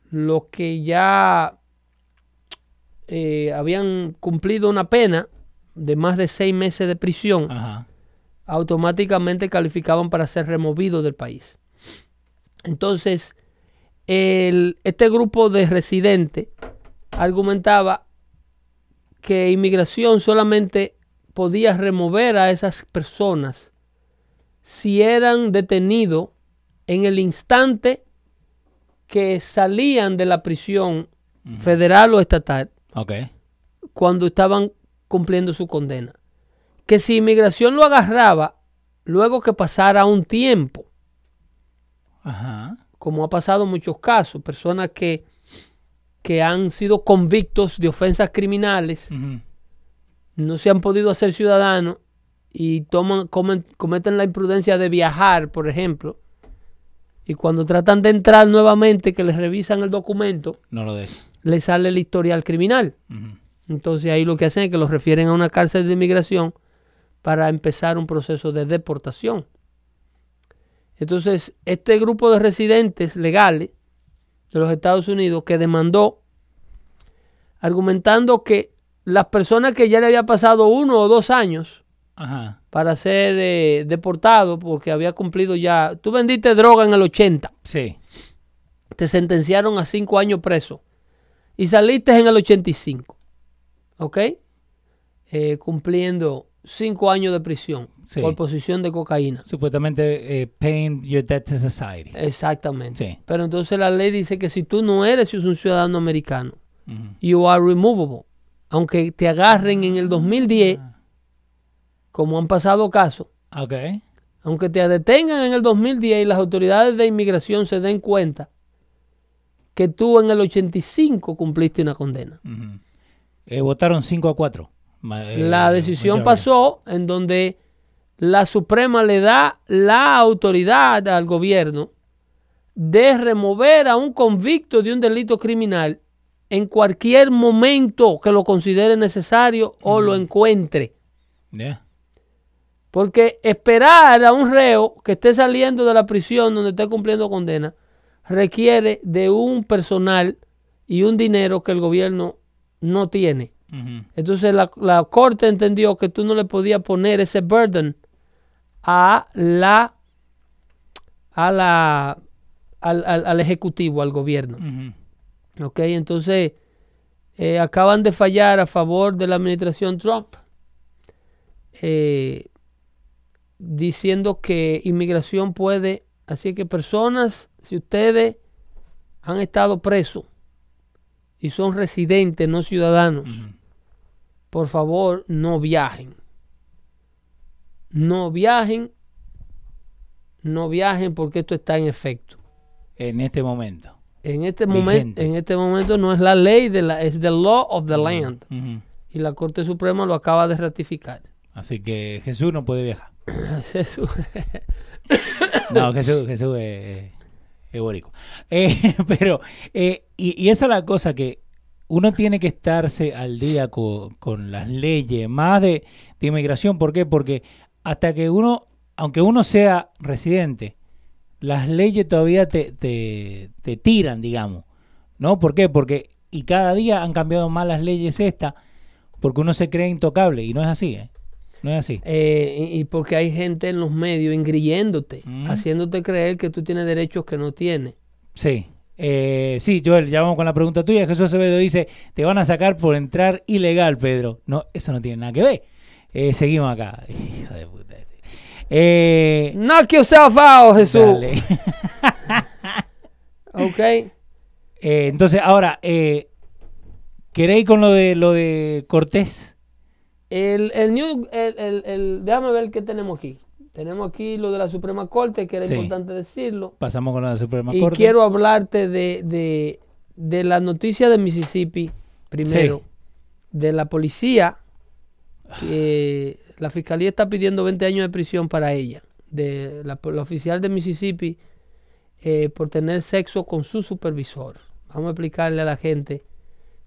lo que ya eh, habían cumplido una pena de más de seis meses de prisión,
Ajá.
automáticamente calificaban para ser removidos del país. Entonces, el- este grupo de residentes argumentaba que inmigración solamente podía remover a esas personas si eran detenidos en el instante que salían de la prisión federal o estatal cuando estaban cumpliendo su condena. Que si inmigración lo agarraba luego que pasara un tiempo,
Ajá.
como ha pasado en muchos casos, personas que, que han sido convictos de ofensas criminales, no se han podido hacer ciudadanos y toman, comen- cometen la imprudencia de viajar, por ejemplo, y cuando tratan de entrar nuevamente, que les revisan el documento,
No lo dejo.
les sale el historial criminal. Entonces ahí lo que hacen es que los refieren a una cárcel de inmigración para empezar un proceso de deportación. Entonces, este grupo de residentes legales de los Estados Unidos que demandó, argumentando que las personas que ya le había pasado uno o dos años
Ajá.
para ser eh, deportado porque había cumplido ya, tú vendiste droga en el 80,
Sí.
te sentenciaron a cinco años preso y saliste en el 85, ¿ok? Eh, cumpliendo cinco años de prisión
Sí.
por posesión de cocaína.
Supuestamente eh, paying your debt to society.
Exactamente.
Sí.
Pero entonces la ley dice que si tú no eres un ciudadano americano, you are removable. Aunque te agarren en el 2010, como han pasado casos,
Ok.
aunque te detengan en el 2010 y las autoridades de inmigración se den cuenta que tú en el 85 cumpliste una condena.
Eh, votaron 5 a 4.
la decisión pasó en donde la Suprema le da la autoridad al gobierno de remover a un convicto de un delito criminal en cualquier momento que lo considere necesario o lo encuentre. Porque esperar a un reo que esté saliendo de la prisión donde esté cumpliendo condena requiere de un personal y un dinero que el gobierno no tiene. Entonces la, la corte entendió que tú no le podías poner ese burden a la a la al, al- al ejecutivo, al gobierno. ¿Ok? Entonces eh, acaban de fallar a favor de la administración Trump, eh, diciendo que inmigración puede, así que personas, si ustedes han estado presos y son residentes, no ciudadanos, por favor no viajen. No viajen, no viajen porque esto está en efecto.
En este momento.
En este momento, en este momento no es la ley de la, es the law of the land. Y la Corte Suprema lo acaba de ratificar.
Así que Jesús no puede viajar. (laughs) No, Jesús, Jesús es, es. Eh, (laughs) pero, eh, y, esa es la cosa que uno tiene que estarse al día co- con, las leyes, más de, de inmigración. ¿Por qué? Porque hasta que uno, aunque uno sea residente, las leyes todavía te, te, te tiran, digamos. ¿No? ¿Por qué? Porque, y cada día han cambiado más las leyes estas, porque uno se cree intocable, y no es así, ¿eh? No es así.
Eh, y y porque hay gente en los medios ingriyéndote,
Mm.
haciéndote creer que tú tienes derechos que no tienes.
Sí. Eh, sí, Joel, ya vamos con la pregunta tuya. Jesús Acevedo dice, te van a sacar por entrar ilegal, Pedro. No, eso no tiene nada que ver. Eh, seguimos acá. (laughs) Hijo de puta. Eh,
Knock yourself out, Jesús.
dale. (laughs) (laughs)
Ok.
Eh, entonces, ahora, eh, ¿queréis con lo de lo de Cortés?
El, el new, el, el- el- déjame ver qué tenemos aquí. Tenemos aquí lo de la Suprema Corte, que era
Sí.
importante decirlo.
Pasamos con la Suprema
Y
Corte.
quiero hablarte de, de, de la noticia de Mississippi, primero,
Sí.
de la policía, que la fiscalía está pidiendo 20 años de prisión para ella, de la, la oficial de Mississippi, eh, por tener sexo con su supervisor. Vamos a explicarle a la gente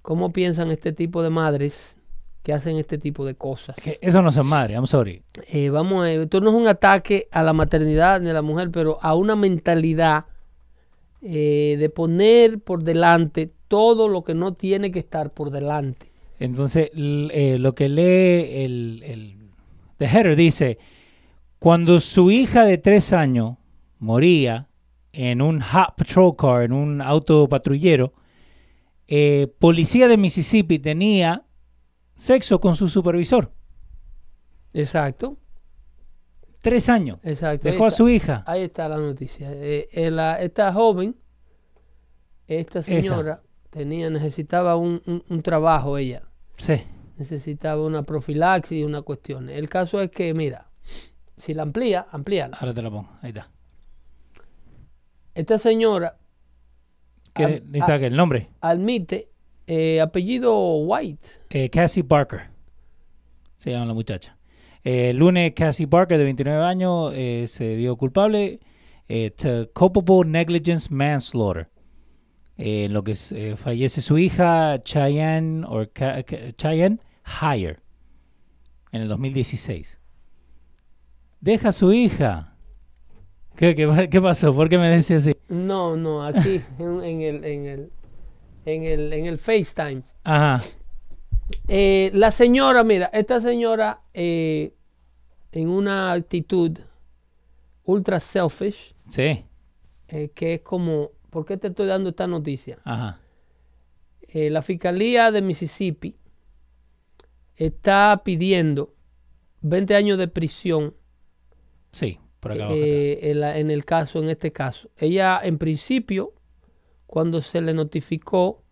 cómo piensan este tipo de madres que hacen este tipo de cosas.
Que Eso no son madres, I'm sorry.
Eh, vamos a esto no es un ataque a la maternidad ni a la mujer, pero a una mentalidad eh, de poner por delante todo lo que no tiene que estar por delante.
Entonces, eh, lo que lee el, el the header dice, cuando su hija de tres años moría en un hot patrol car, en un auto patrullero, eh, policía de Mississippi tenía sexo con su supervisor.
Exacto,
Tres años.
exacto.
Dejó a su hija.
ahí está la noticia. Eh, eh, la- esta joven, esta señora, tenía, necesitaba un, un- un trabajo ella.
Sí.
Necesitaba una profilaxis y una cuestión. El caso es que, mira, si la amplía, amplíala.
Ahora te la pongo. Ahí está.
Esta señora
¿Qué que el nombre?
admite eh, apellido White.
Eh, Cassie Barker. Se llama la muchacha. Eh, el lunes, Cassie Barker, de 29 años, eh, se dio culpable to culpable negligence manslaughter. En lo que fallece su hija, Cheyenne, or Ca- Cheyenne Hire, en el 2016. Deja a su hija. ¿Qué, qué, qué pasó? ¿Por qué me decís así?
No, no, aquí en, en el, en, el, en, el, en el FaceTime.
Ajá.
Eh, la señora, mira, esta señora eh, en una actitud ultra selfish,
Sí.
eh, que es como, ¿por qué te estoy dando esta noticia?
Ajá.
La Fiscalía de Mississippi está pidiendo 20 años de prisión
Sí. Por acá
en, la- en el caso, en este caso. Ella, en principio, cuando se le notificó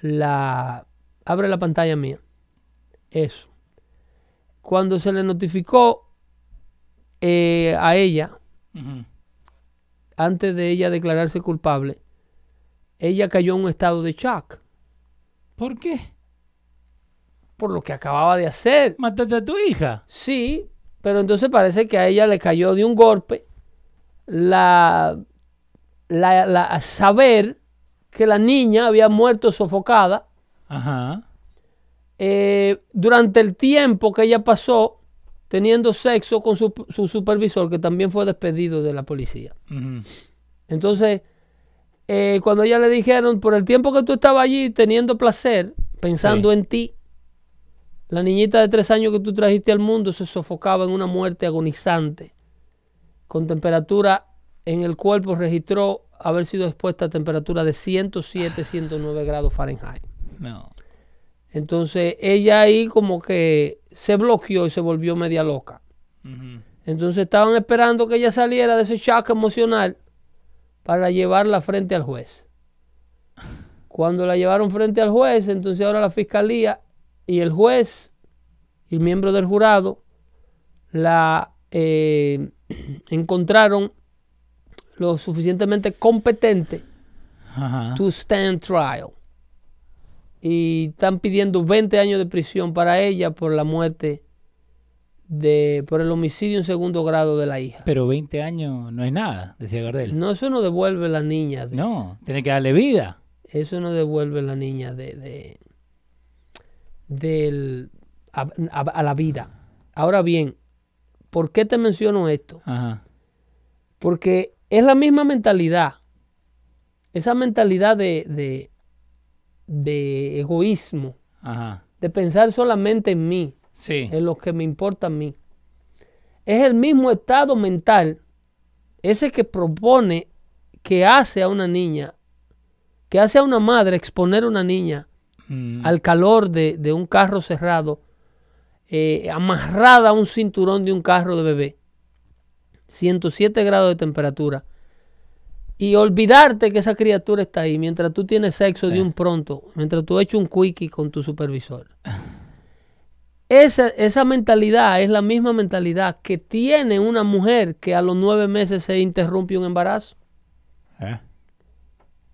la... Abre la pantalla mía. Eso. Cuando se le notificó eh, a ella, antes de ella declararse culpable, ella cayó en un estado de shock
¿Por qué?
por lo que acababa de hacer.
Mataste a tu hija.
Sí, pero entonces parece que a ella le cayó de un golpe la, la, la- saber que la niña había muerto sofocada
Ajá.
eh, durante el tiempo que ella pasó teniendo sexo con su, su supervisor, que también fue despedido de la policía. Entonces, eh, cuando ella le dijeron, por el tiempo que tú estabas allí teniendo placer, pensando
Sí.
en ti, la niñita de tres años que tú trajiste al mundo se sofocaba en una muerte agonizante, con temperatura en el cuerpo, registró haber sido expuesta a temperatura de 107, 109 grados Fahrenheit.
No.
Entonces, ella ahí como que se bloqueó y se volvió media loca. Entonces estaban esperando que ella saliera de ese shock emocional para llevarla frente al juez. Cuando la llevaron frente al juez, entonces ahora la fiscalía y el juez y miembro del jurado la eh, (clears throat) encontraron lo suficientemente competente
Ajá.
to stand trial. Y están pidiendo 20 años de prisión para ella por la muerte de por el homicidio en segundo grado de la hija.
Pero 20 años no es nada, decía Gardel.
No, eso no devuelve la niña. de-
No, tiene que darle vida.
Eso no devuelve la niña de, de- del, a, a- a la vida. Ahora bien, ¿por qué te menciono esto?
Ajá.
Porque es la misma mentalidad. Esa mentalidad de, de, de egoísmo,
Ajá.
de pensar solamente en mí,
Sí.
en lo que me importa a mí. Es el mismo estado mental, ese que propone, que hace a una niña, que hace a una madre exponer a una niña
Mm.
al calor de, de un carro cerrado, eh, amarrada a un cinturón de un carro de bebé, 107 grados de temperatura, y olvidarte que esa criatura está ahí mientras tú tienes sexo
Sí.
de un pronto, mientras tú echas un quickie con tu supervisor. Esa, esa mentalidad es la misma mentalidad que tiene una mujer que a los nueve meses se interrumpe un embarazo,
¿Eh?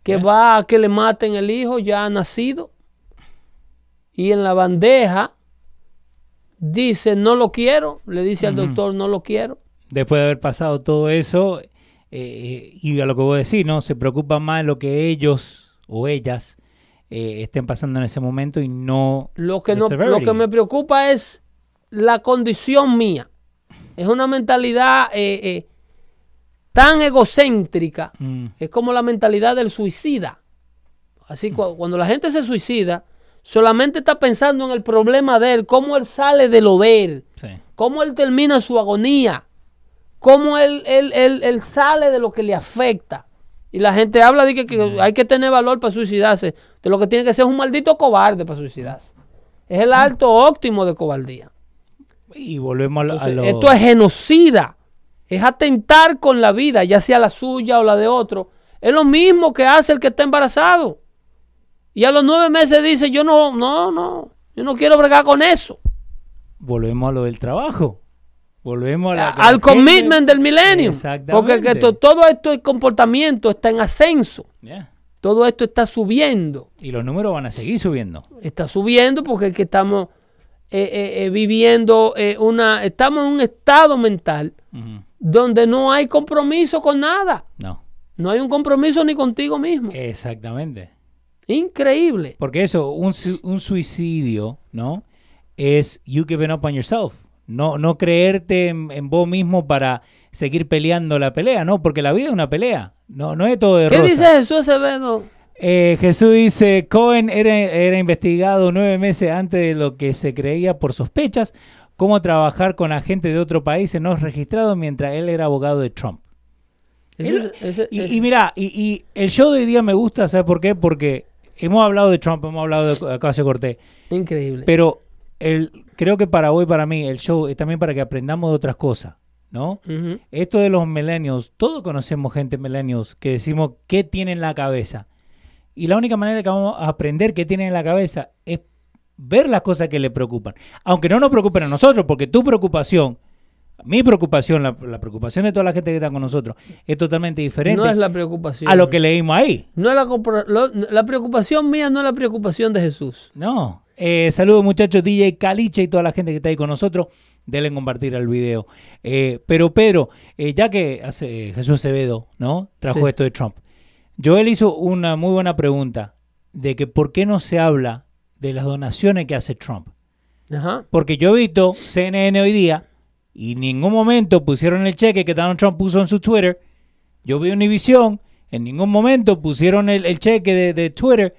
que
¿Eh?
va a que le maten el hijo ya nacido y en la bandeja dice no lo quiero, le dice al doctor no lo quiero.
Después de haber pasado todo eso, eh, y a lo que vos decís, ¿no? Se preocupa más lo que ellos o ellas eh, estén pasando en ese momento y no
Lo que, no, lo que me preocupa es la condición mía. Es una mentalidad eh, tan egocéntrica.
Mm,
Es como la mentalidad del suicida. Así cu- cuando la gente se suicida, solamente está pensando en el problema de él, cómo él sale de lo
sí.
cómo él termina su agonía, cómo él, él- él- él sale de lo que le afecta. Y la gente habla de que, que hay que tener valor para suicidarse. De lo que tiene que ser es un maldito cobarde para suicidarse. Es el alto óptimo de cobardía.
Y volvemos a, lo- a
Entonces,
lo-
esto es genocida. Es atentar con la vida, ya sea la suya o la de otro. Es lo mismo que hace el que está embarazado. Y a los nueve meses dice, yo no, no, no, yo no quiero bregar con eso.
volvemos a lo del trabajo. Volvemos a la, que
al commitment del milenio. Porque que to- todo esto el comportamiento está en ascenso.
Yeah.
Todo esto está subiendo.
Y los números van a seguir subiendo.
Está subiendo porque es que estamos eh, eh, eh, viviendo eh, una, estamos en un estado mental donde no hay compromiso con nada.
No,
No hay un compromiso ni contigo mismo.
exactamente.
Increíble.
Porque eso, un, un suicidio, ¿no? Es you giving up on yourself. No, no creerte en, en vos mismo para seguir peleando la pelea, ¿no? Porque la vida es una pelea. No, no es todo de
¿Qué
rosa.
dice Jesús Acevedo?
Eh, Jesús dice, Cohen era, era investigado nueve meses antes de lo que se creía por sospechas, cómo trabajar con agentes de otro país no registrados mientras él era abogado de Trump. Y,
ese-
y mira, y, y el show de hoy día me gusta, ¿sabes por qué? Porque hemos hablado de Trump, hemos hablado de Ocasio Cortés,
increíble.
pero el, creo que para hoy, para mí, el show es también para que aprendamos de otras cosas, ¿no? Esto de los millennials, todos conocemos gente millennials que decimos qué tienen en la cabeza. Y la única manera que vamos a aprender qué tienen en la cabeza es ver las cosas que le preocupan. Aunque no nos preocupen a nosotros, porque tu preocupación, mi preocupación, la, la preocupación de toda la gente que está con nosotros, es totalmente diferente
No es la preocupación.
a lo que leímos ahí.
No es la, lo- la preocupación mía, no es la preocupación de Jesús.
No. Eh, saludos muchachos, DJ Caliche y toda la gente que está ahí con nosotros. Denle compartir el video. Eh, pero Pedro, eh, ya que hace, Jesús Acevedo, ¿no? Trajo
Sí.
esto de Trump. Joel hizo una muy buena pregunta de que por qué no se habla de las donaciones que hace Trump.
Ajá.
Porque yo he visto CNN hoy día Y en ningún momento pusieron el cheque que Donald Trump puso en su Twitter. Yo vi Univision, en ningún momento pusieron el, el cheque de, de Twitter.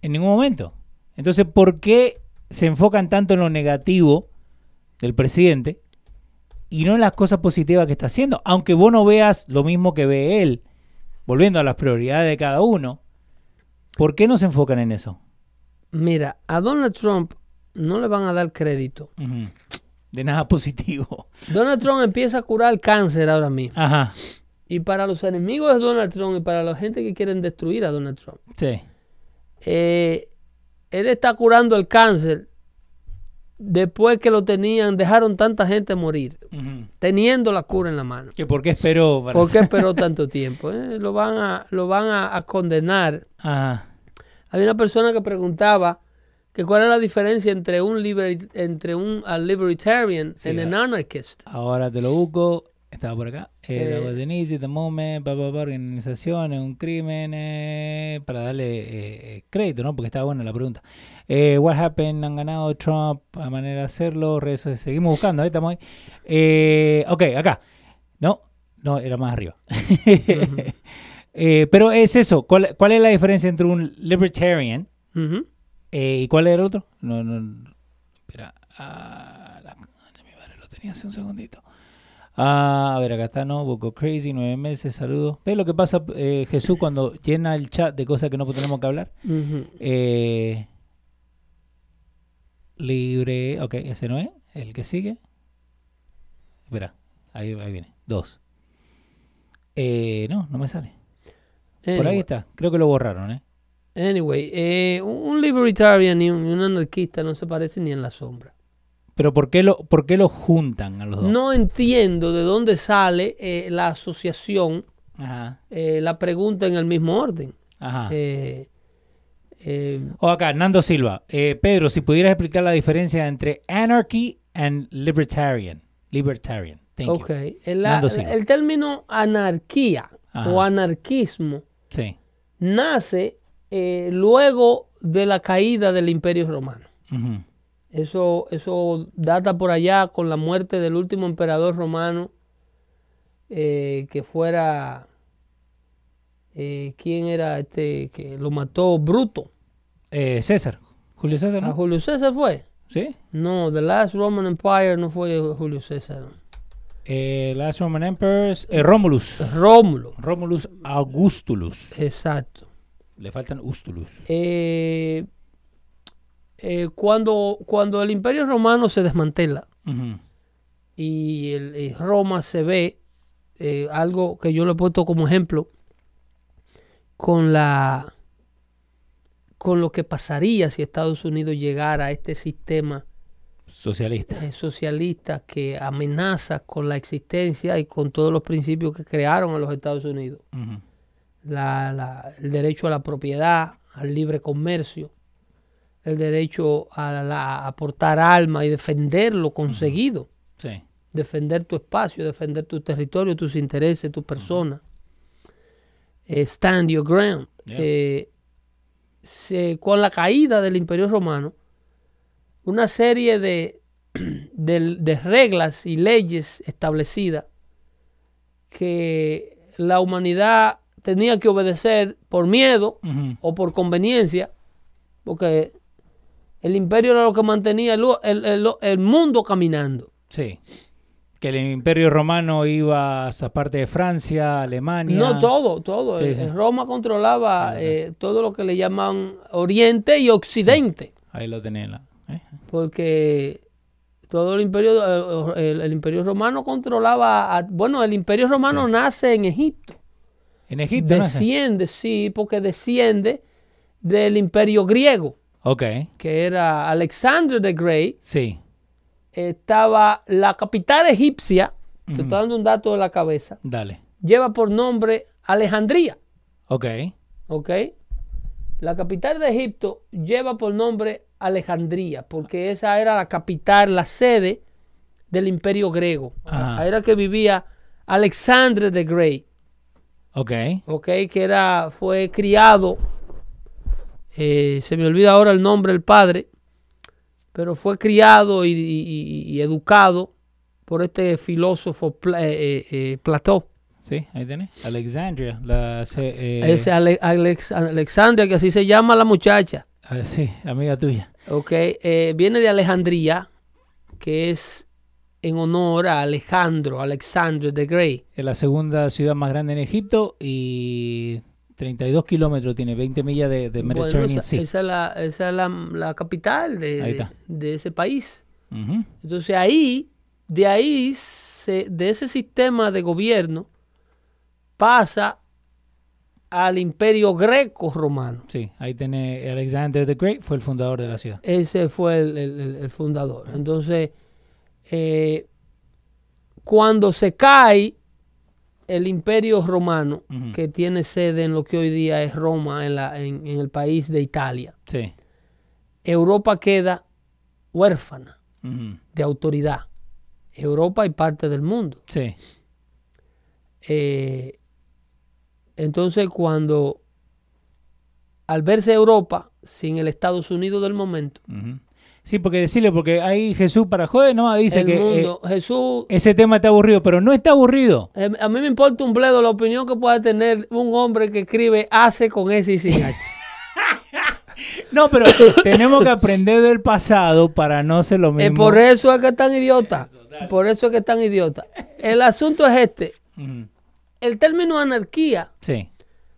En ningún momento. Entonces, ¿por qué se enfocan tanto en lo negativo del presidente y no en las cosas positivas que está haciendo? Aunque vos no veas lo mismo que ve él, volviendo a las prioridades de cada uno, ¿por qué no se enfocan en eso?
Mira, a Donald Trump no le van a dar crédito.
De nada (laughs) positivo.
Donald Trump empieza a curar cáncer ahora mismo.
Ajá.
Y para los enemigos de Donald Trump y para la gente que quieren destruir a Donald Trump,
Sí.
eh, él está curando el cáncer después que lo tenían, dejaron tanta gente morir, teniendo la cura en la mano.
¿Que ¿Por qué esperó? para
¿Por qué esperó (laughs) tanto tiempo? eh? Lo van, a, lo van a, a condenar.
Ajá.
Había una persona que preguntaba que cuál era la diferencia entre un, liber- entre un a libertarian
Sí,
y un
ah.
anarchist.
Ahora te lo busco. Estaba por acá. Eh,
Eh.
an easy, the moment, pa, pa, pa, organización, un crimen, eh, para darle eh, eh, crédito, ¿no? Porque estaba buena la pregunta. Eh, what happened? Han ganado Trump, a manera de hacerlo, redes sociales. Seguimos buscando, ahí estamos ahí. Ok, acá. No, no, era más arriba. (laughs) Pero es eso. ¿Cuál, ¿Cuál es la diferencia entre un libertarian ¿Y cuál era el otro? No, no. Espera. Ah, la de mi madre lo tenía hace un segundito. Ah, a ver, acá está, ¿no? Boco Crazy, nueve meses, saludos. ¿Ves lo que pasa, eh, Jesús, cuando llena el chat de cosas que no tenemos que hablar? Eh, libre. Ok, ese no es. El que sigue. Espera, ahí, ahí viene. Dos. Eh, no, no me sale. Por ahí está. Creo que lo borraron, ¿eh?
Anyway, eh, un libertarian y un, y un anarquista no se parecen ni en la sombra.
Pero ¿por qué lo, por qué lo juntan a los dos?
No entiendo de dónde sale eh, la asociación,
Ajá.
eh, la pregunta en el mismo orden.
Ajá.
Eh, eh,
O acá, Nando Silva. Eh, Pedro, si pudieras explicar la diferencia entre anarchy and libertarian. Libertarian. Thank
ok,
you.
el, la-
Nando Silva.
el término anarquía
Ajá.
o anarquismo
Sí.
nace eh, luego de la caída del Imperio Romano. Eso, eso data por allá con la muerte del último emperador romano, eh, que fuera, eh, ¿quién era este que lo mató? Bruto.
Eh, César. Julio César,
¿A. Julio César fue?
Sí.
No, The Last Roman Empire no fue Julio César.
Eh, Last Roman Emperors. eh, Romulus.
Rómulo.
Romulus Augustulus.
Exacto.
Le faltan Ustulus.
Eh, eh, cuando, cuando el Imperio Romano se desmantela, y, el, y Roma se ve eh, algo que yo le he puesto como ejemplo con la con lo que pasaría si Estados Unidos llegara a este sistema
Socialista.
eh, socialista que amenaza con la existencia y con todos los principios que crearon a los Estados Unidos. La- la- el derecho a la propiedad, al libre comercio, el derecho a, la- a portar alma y defender lo conseguido
Sí.
defender tu espacio, defender tu territorio, tus intereses, tu persona. Eh, stand your ground.
Yeah.
Eh, se- con la caída del Imperio Romano, una serie de, (clears throat) de, de reglas y leyes establecidas que la humanidad tenía que obedecer por miedo o por conveniencia, porque el imperio era lo que mantenía el, el- el- el mundo caminando.
Sí. Que el Imperio Romano iba a esa parte de Francia, Alemania.
No todo, todo.
Sí,
Eh,
sí.
Roma controlaba eh, todo lo que le llaman Oriente y Occidente,
Ahí lo tenían. la- ¿eh?
porque todo el imperio, eh, el, el imperio romano controlaba, a- bueno, el imperio romano nace en Egipto,
En Egipto,
desciende, sí, porque desciende del imperio griego,
Ok.
que era Alexander the Great,
Sí.
estaba la capital egipcia, te estoy dando un dato de la cabeza,
Dale.
lleva por nombre Alejandría.
Ok.
¿ok? La capital de Egipto lleva por nombre Alejandría, porque esa era la capital, la sede del imperio griego.
Ajá.
Ahí era que vivía Alexander the Great,
Ok.
¿ok? Que era, fue criado, eh, se me olvida ahora el nombre del padre, pero fue criado y, y- y- y educado por este filósofo Pla- eh, eh, eh, Platón.
Sí, ahí tenés. Alexandria. La,
Ese Ale- Alex- Alexandria, que así se llama la muchacha.
ah, sí, amiga tuya.
Ok, eh, viene de Alejandría, que es en honor a Alejandro, Alexander the Great.
Es la segunda ciudad más grande en Egipto y 32 kilómetros tiene, 20 millas de, de
Bueno,
Mediterranean
esa,
Sea.
esa es, la, esa es la, la capital de, de- ese país. Entonces ahí, de ahí, se- de ese sistema de gobierno, pasa al imperio greco-romano.
Sí, ahí tiene Alexander the Great, fue el fundador de la ciudad.
Ese fue el, el- el- el fundador. Entonces, eh, cuando se cae el imperio romano, que tiene sede en lo que hoy día es Roma, en, la, en, en el país de Italia,
Sí.
Europa queda huérfana de autoridad. Europa y parte del mundo.
Sí.
Eh, entonces, cuando al verse Europa sin el Estados Unidos del momento,
Ujú. Sí, porque decirle, porque ahí Jesús para joder, no dice
el
que eh,
mundo, Jesús,
ese tema está aburrido, pero no está aburrido.
eh, a mí me importa un bledo la opinión que pueda tener un hombre que escribe hace con S y sin H. (laughs)
No, pero tenemos que aprender del pasado para no ser lo
Eh,
mismo.
por eso es que es tan idiota. Por eso es que es tan idiota. El asunto es este. El término anarquía
Sí.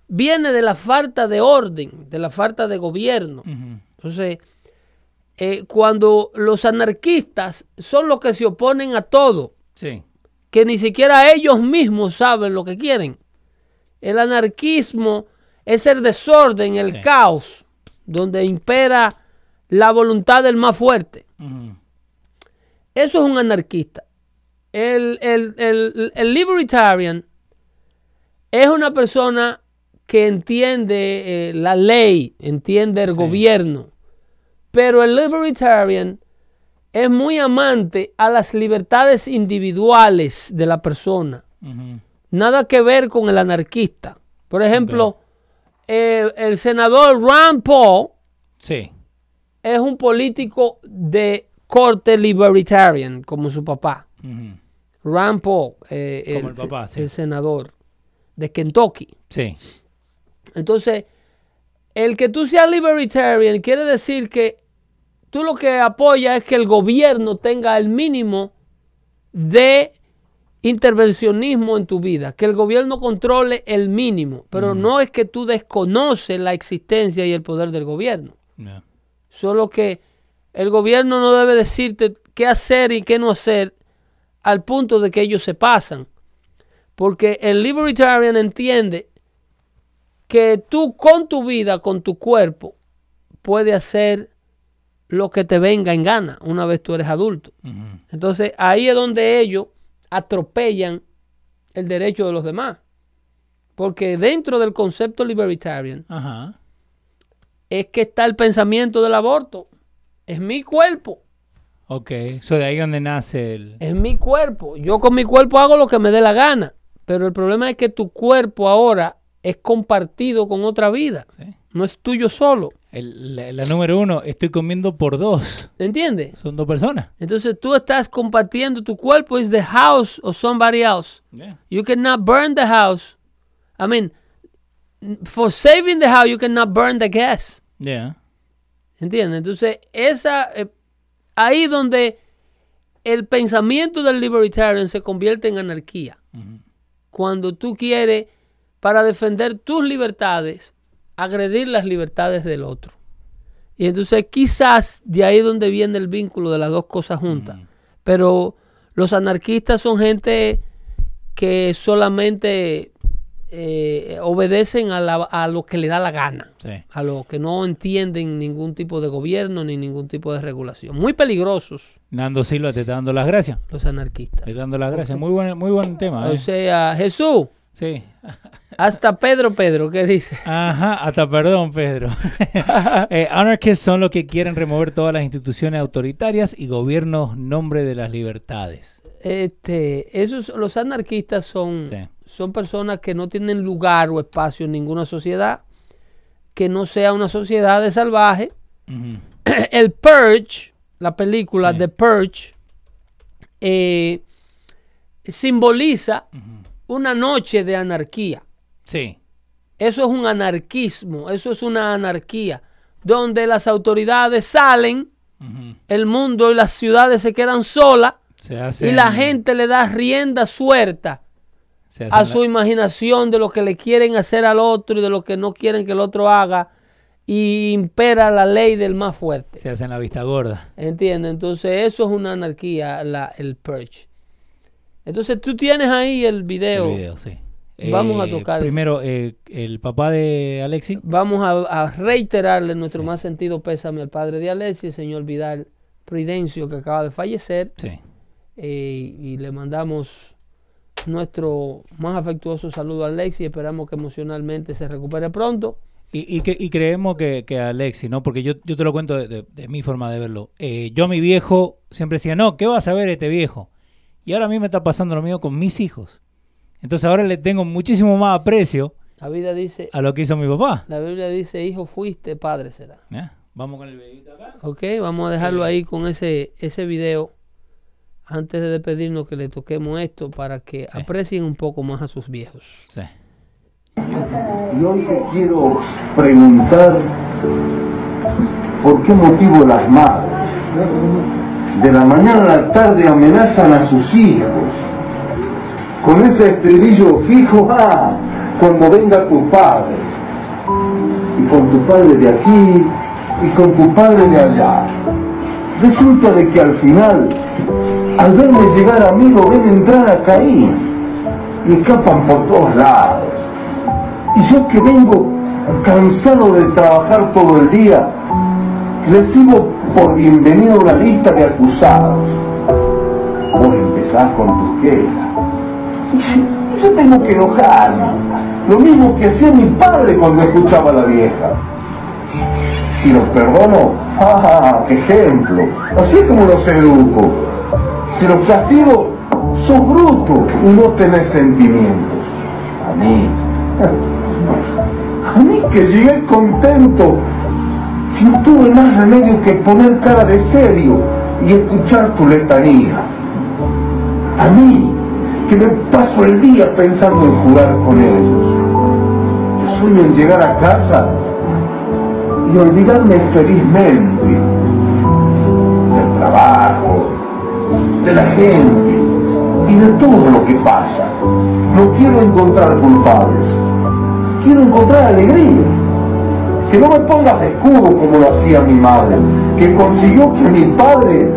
viene de la falta de orden, de la falta de gobierno. Entonces, eh, cuando los anarquistas son los que se oponen a todo,
Sí.
que ni siquiera ellos mismos saben lo que quieren. El anarquismo es el desorden, el
Sí.
caos, donde impera la voluntad del más fuerte. Eso es un anarquista. El, el- el- el libertarian es una persona que entiende eh, la ley, entiende el
Sí.
gobierno. Pero el libertarian es muy amante a las libertades individuales de la persona. Nada que ver con el anarquista. Por ejemplo, el senador Rand Paul
Sí.
es un político de corte libertarian, como su papá.
Ujú.
Rand Paul, eh,
el papá, sí.
el senador de Kentucky.
Sí.
Entonces, el que tú seas libertarian quiere decir que tú lo que apoyas es que el gobierno tenga el mínimo de intervencionismo en tu vida, que el gobierno controle el mínimo, pero no es que tú desconoces la existencia y el poder del gobierno. Solo que el gobierno no debe decirte qué hacer y qué no hacer al punto de que ellos se pasan. Porque el libertarian entiende que tú con tu vida, con tu cuerpo, puedes hacer lo que te venga en gana una vez tú eres adulto. Entonces ahí es donde ellos atropellan el derecho de los demás. Porque dentro del concepto libertarian, es que está el pensamiento del aborto. Es mi cuerpo,
Ok. So de ahí donde nace el.
es mi cuerpo. Yo con mi cuerpo hago lo que me dé la gana. Pero el problema es que tu cuerpo ahora es compartido con otra vida.
Sí.
No es tuyo solo.
El- la, la número uno, estoy comiendo por dos.
¿Entiendes?
Son dos personas.
Entonces tú estás compartiendo tu cuerpo is the house of somebody else.
Yeah.
You cannot burn the house. I mean, for saving the house, you cannot burn the gas.
Yeah.
¿Entiendes? Entonces, esa, eh, ahí donde el pensamiento del libertarian se convierte en anarquía. Cuando tú quieres, para defender tus libertades, agredir las libertades del otro. Y entonces quizás de ahí donde viene el vínculo de las dos cosas juntas. Pero los anarquistas son gente que solamente eh, obedecen a, la- a lo que le da la gana
Sí.
a los que no entienden ningún tipo de gobierno ni ningún tipo de regulación. Muy peligrosos
Nando Silva te está dando las gracias.
los anarquistas.
Te está dando las gracias. Muy buen, muy buen tema.
O
eh.
sea, Jesús,
Sí.
Hasta Pedro Pedro, ¿qué dice?
Ajá, hasta perdón, Pedro. (laughs) eh, anarchists son los que quieren remover todas las instituciones autoritarias y gobiernos nombre de las libertades.
Este, esos, los anarquistas son,
Sí.
son personas que no tienen lugar o espacio en ninguna sociedad, que no sea una sociedad de salvaje. (clears throat) El Purge, la película
Sí.
The Purge, eh, simboliza una noche de anarquía.
Sí.
Eso es un anarquismo, eso es una anarquía, donde las autoridades salen, el mundo y las ciudades se quedan solas
Se
y la gente le da rienda suelta
se
a su imaginación de lo que le quieren hacer al otro y de lo que no quieren que el otro haga y impera la ley del más fuerte.
se hacen la vista gorda.
¿Entiendes? Entonces eso es una anarquía, la, el purge. Entonces tú tienes ahí el video.
El video, sí.
Vamos a
Eh,
tocar.
Primero, eh, el papá de Alexi.
Vamos a, a reiterarle nuestro más sentido pésame al padre de Alexi, el señor Vidal Prudencio, que acaba de fallecer.
Sí.
eh, y le mandamos nuestro más afectuoso saludo a Alexi. Esperamos que emocionalmente se recupere pronto.
Y, y, que- y creemos que, que Alexi, ¿no? Porque yo, yo te lo cuento de, de- de mi forma de verlo. Eh, yo a mi viejo siempre decía, no, ¿qué vas a ver este viejo? Y ahora a mí me está pasando lo mismo con mis hijos. Entonces ahora le tengo muchísimo más aprecio
La Biblia dice,
a lo que hizo mi papá.
la Biblia dice, hijo fuiste, padre será.
¿Ya? Vamos con el videito acá.
Ok, vamos a dejarlo ahí con ese, ese video. Antes de despedirnos, que le toquemos esto para que
Sí.
aprecien un poco más a sus viejos.
Sí.
Y hoy te quiero preguntar por qué motivo las madres de la mañana a la tarde amenazan a sus hijos con ese estribillo fijo, ah, cuando venga tu padre, y con tu padre de aquí y con tu padre de allá. Resulta de que al final, al verme llegar a mí, lo ven entrar a Caín y escapan por todos lados. Y yo que vengo cansado de trabajar todo el día, recibo por bienvenido una lista de acusados. Vos empezás con tus quejas. Yo tengo que enojarme. Lo mismo que hacía mi padre cuando escuchaba a la vieja. Si los perdono, ¡ah, qué ejemplo! Así es como los educo. Si los castigo, sos bruto y no tenés sentimientos. A mí, (laughs) a mí que llegué contento, no tuve más remedio que poner cara de serio y escuchar tu letanía. A mí, que me paso el día pensando en jugar con ellos. Yo sueño en llegar a casa y olvidarme felizmente del trabajo, de la gente y de todo lo que pasa. No quiero encontrar culpables, quiero encontrar alegría. Que no me pongas de escudo como lo hacía mi madre, que consiguió que mi padre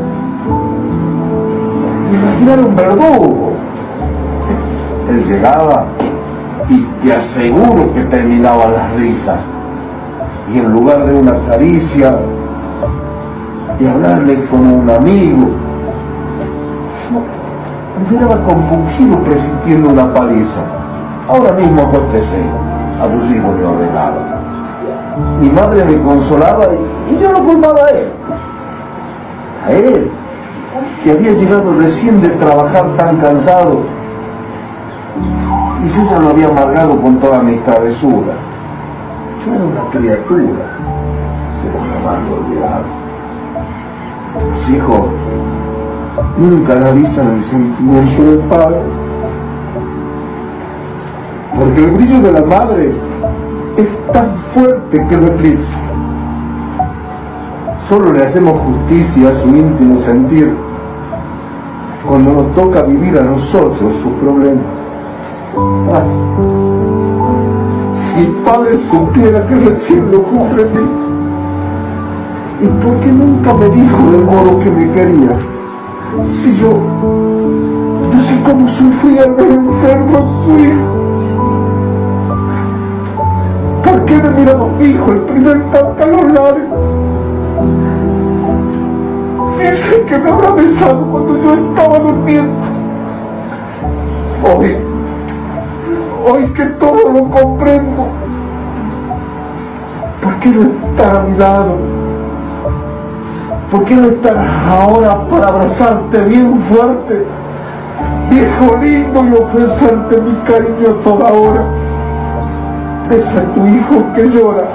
me imaginara un verdugo. Llegaba y te aseguro que terminaba las risas. Y en lugar de una caricia, de hablarle como un amigo, me quedaba compungido presintiendo una paliza. Ahora mismo acostecé, aburrido y ordenado. Mi madre me consolaba y yo lo culpaba a él. A él, que había llegado recién de trabajar tan cansado. Y yo ya lo había amargado con todas mis travesuras. Yo era una criatura, pero jamás lo olvidaba. Los hijos nunca analizan el sentimiento del padre. Porque el brillo de la madre es tan fuerte que lo eclipsa. Solo le hacemos justicia a su íntimo sentir cuando nos toca vivir a nosotros sus problemas. Si el padre supiera que recién lo comprendí, ¿y por qué nunca me dijo del modo que me quería? Si yo, yo sé cómo sufría el ver enfermo a su hijo. ¿Por qué me miraba fijo el primer los labios? Si sé que me habrá besado cuando yo estaba durmiendo. Hoy, hoy que todo lo comprendo, ¿por qué no estar a mi lado? ¿Por qué no estar ahora para abrazarte bien fuerte, viejo lindo, y ofrecerte mi cariño toda hora? Besa a tu hijo que llora,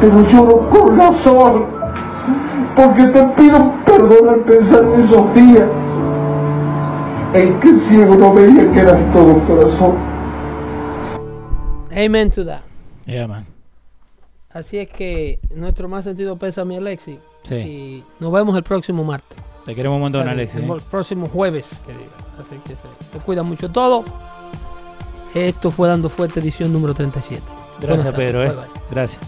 pero lloro con razón, porque te pido perdón al pensar en esos días. En que el ciego no veía que eras todo corazón.
Amen to that.
Yeah, man.
Así es que nuestro más sentido pésame, Alexi.
Sí.
Y nos vemos el próximo martes.
Te queremos un montón,
El-
Alexis.
El,
¿eh?
próximo jueves, que diga. Así que se, se cuida mucho todo. Esto fue Dando Fuerte, edición número 37.
Gracias. Pedro. ¿eh?
Bye, bye.
Gracias.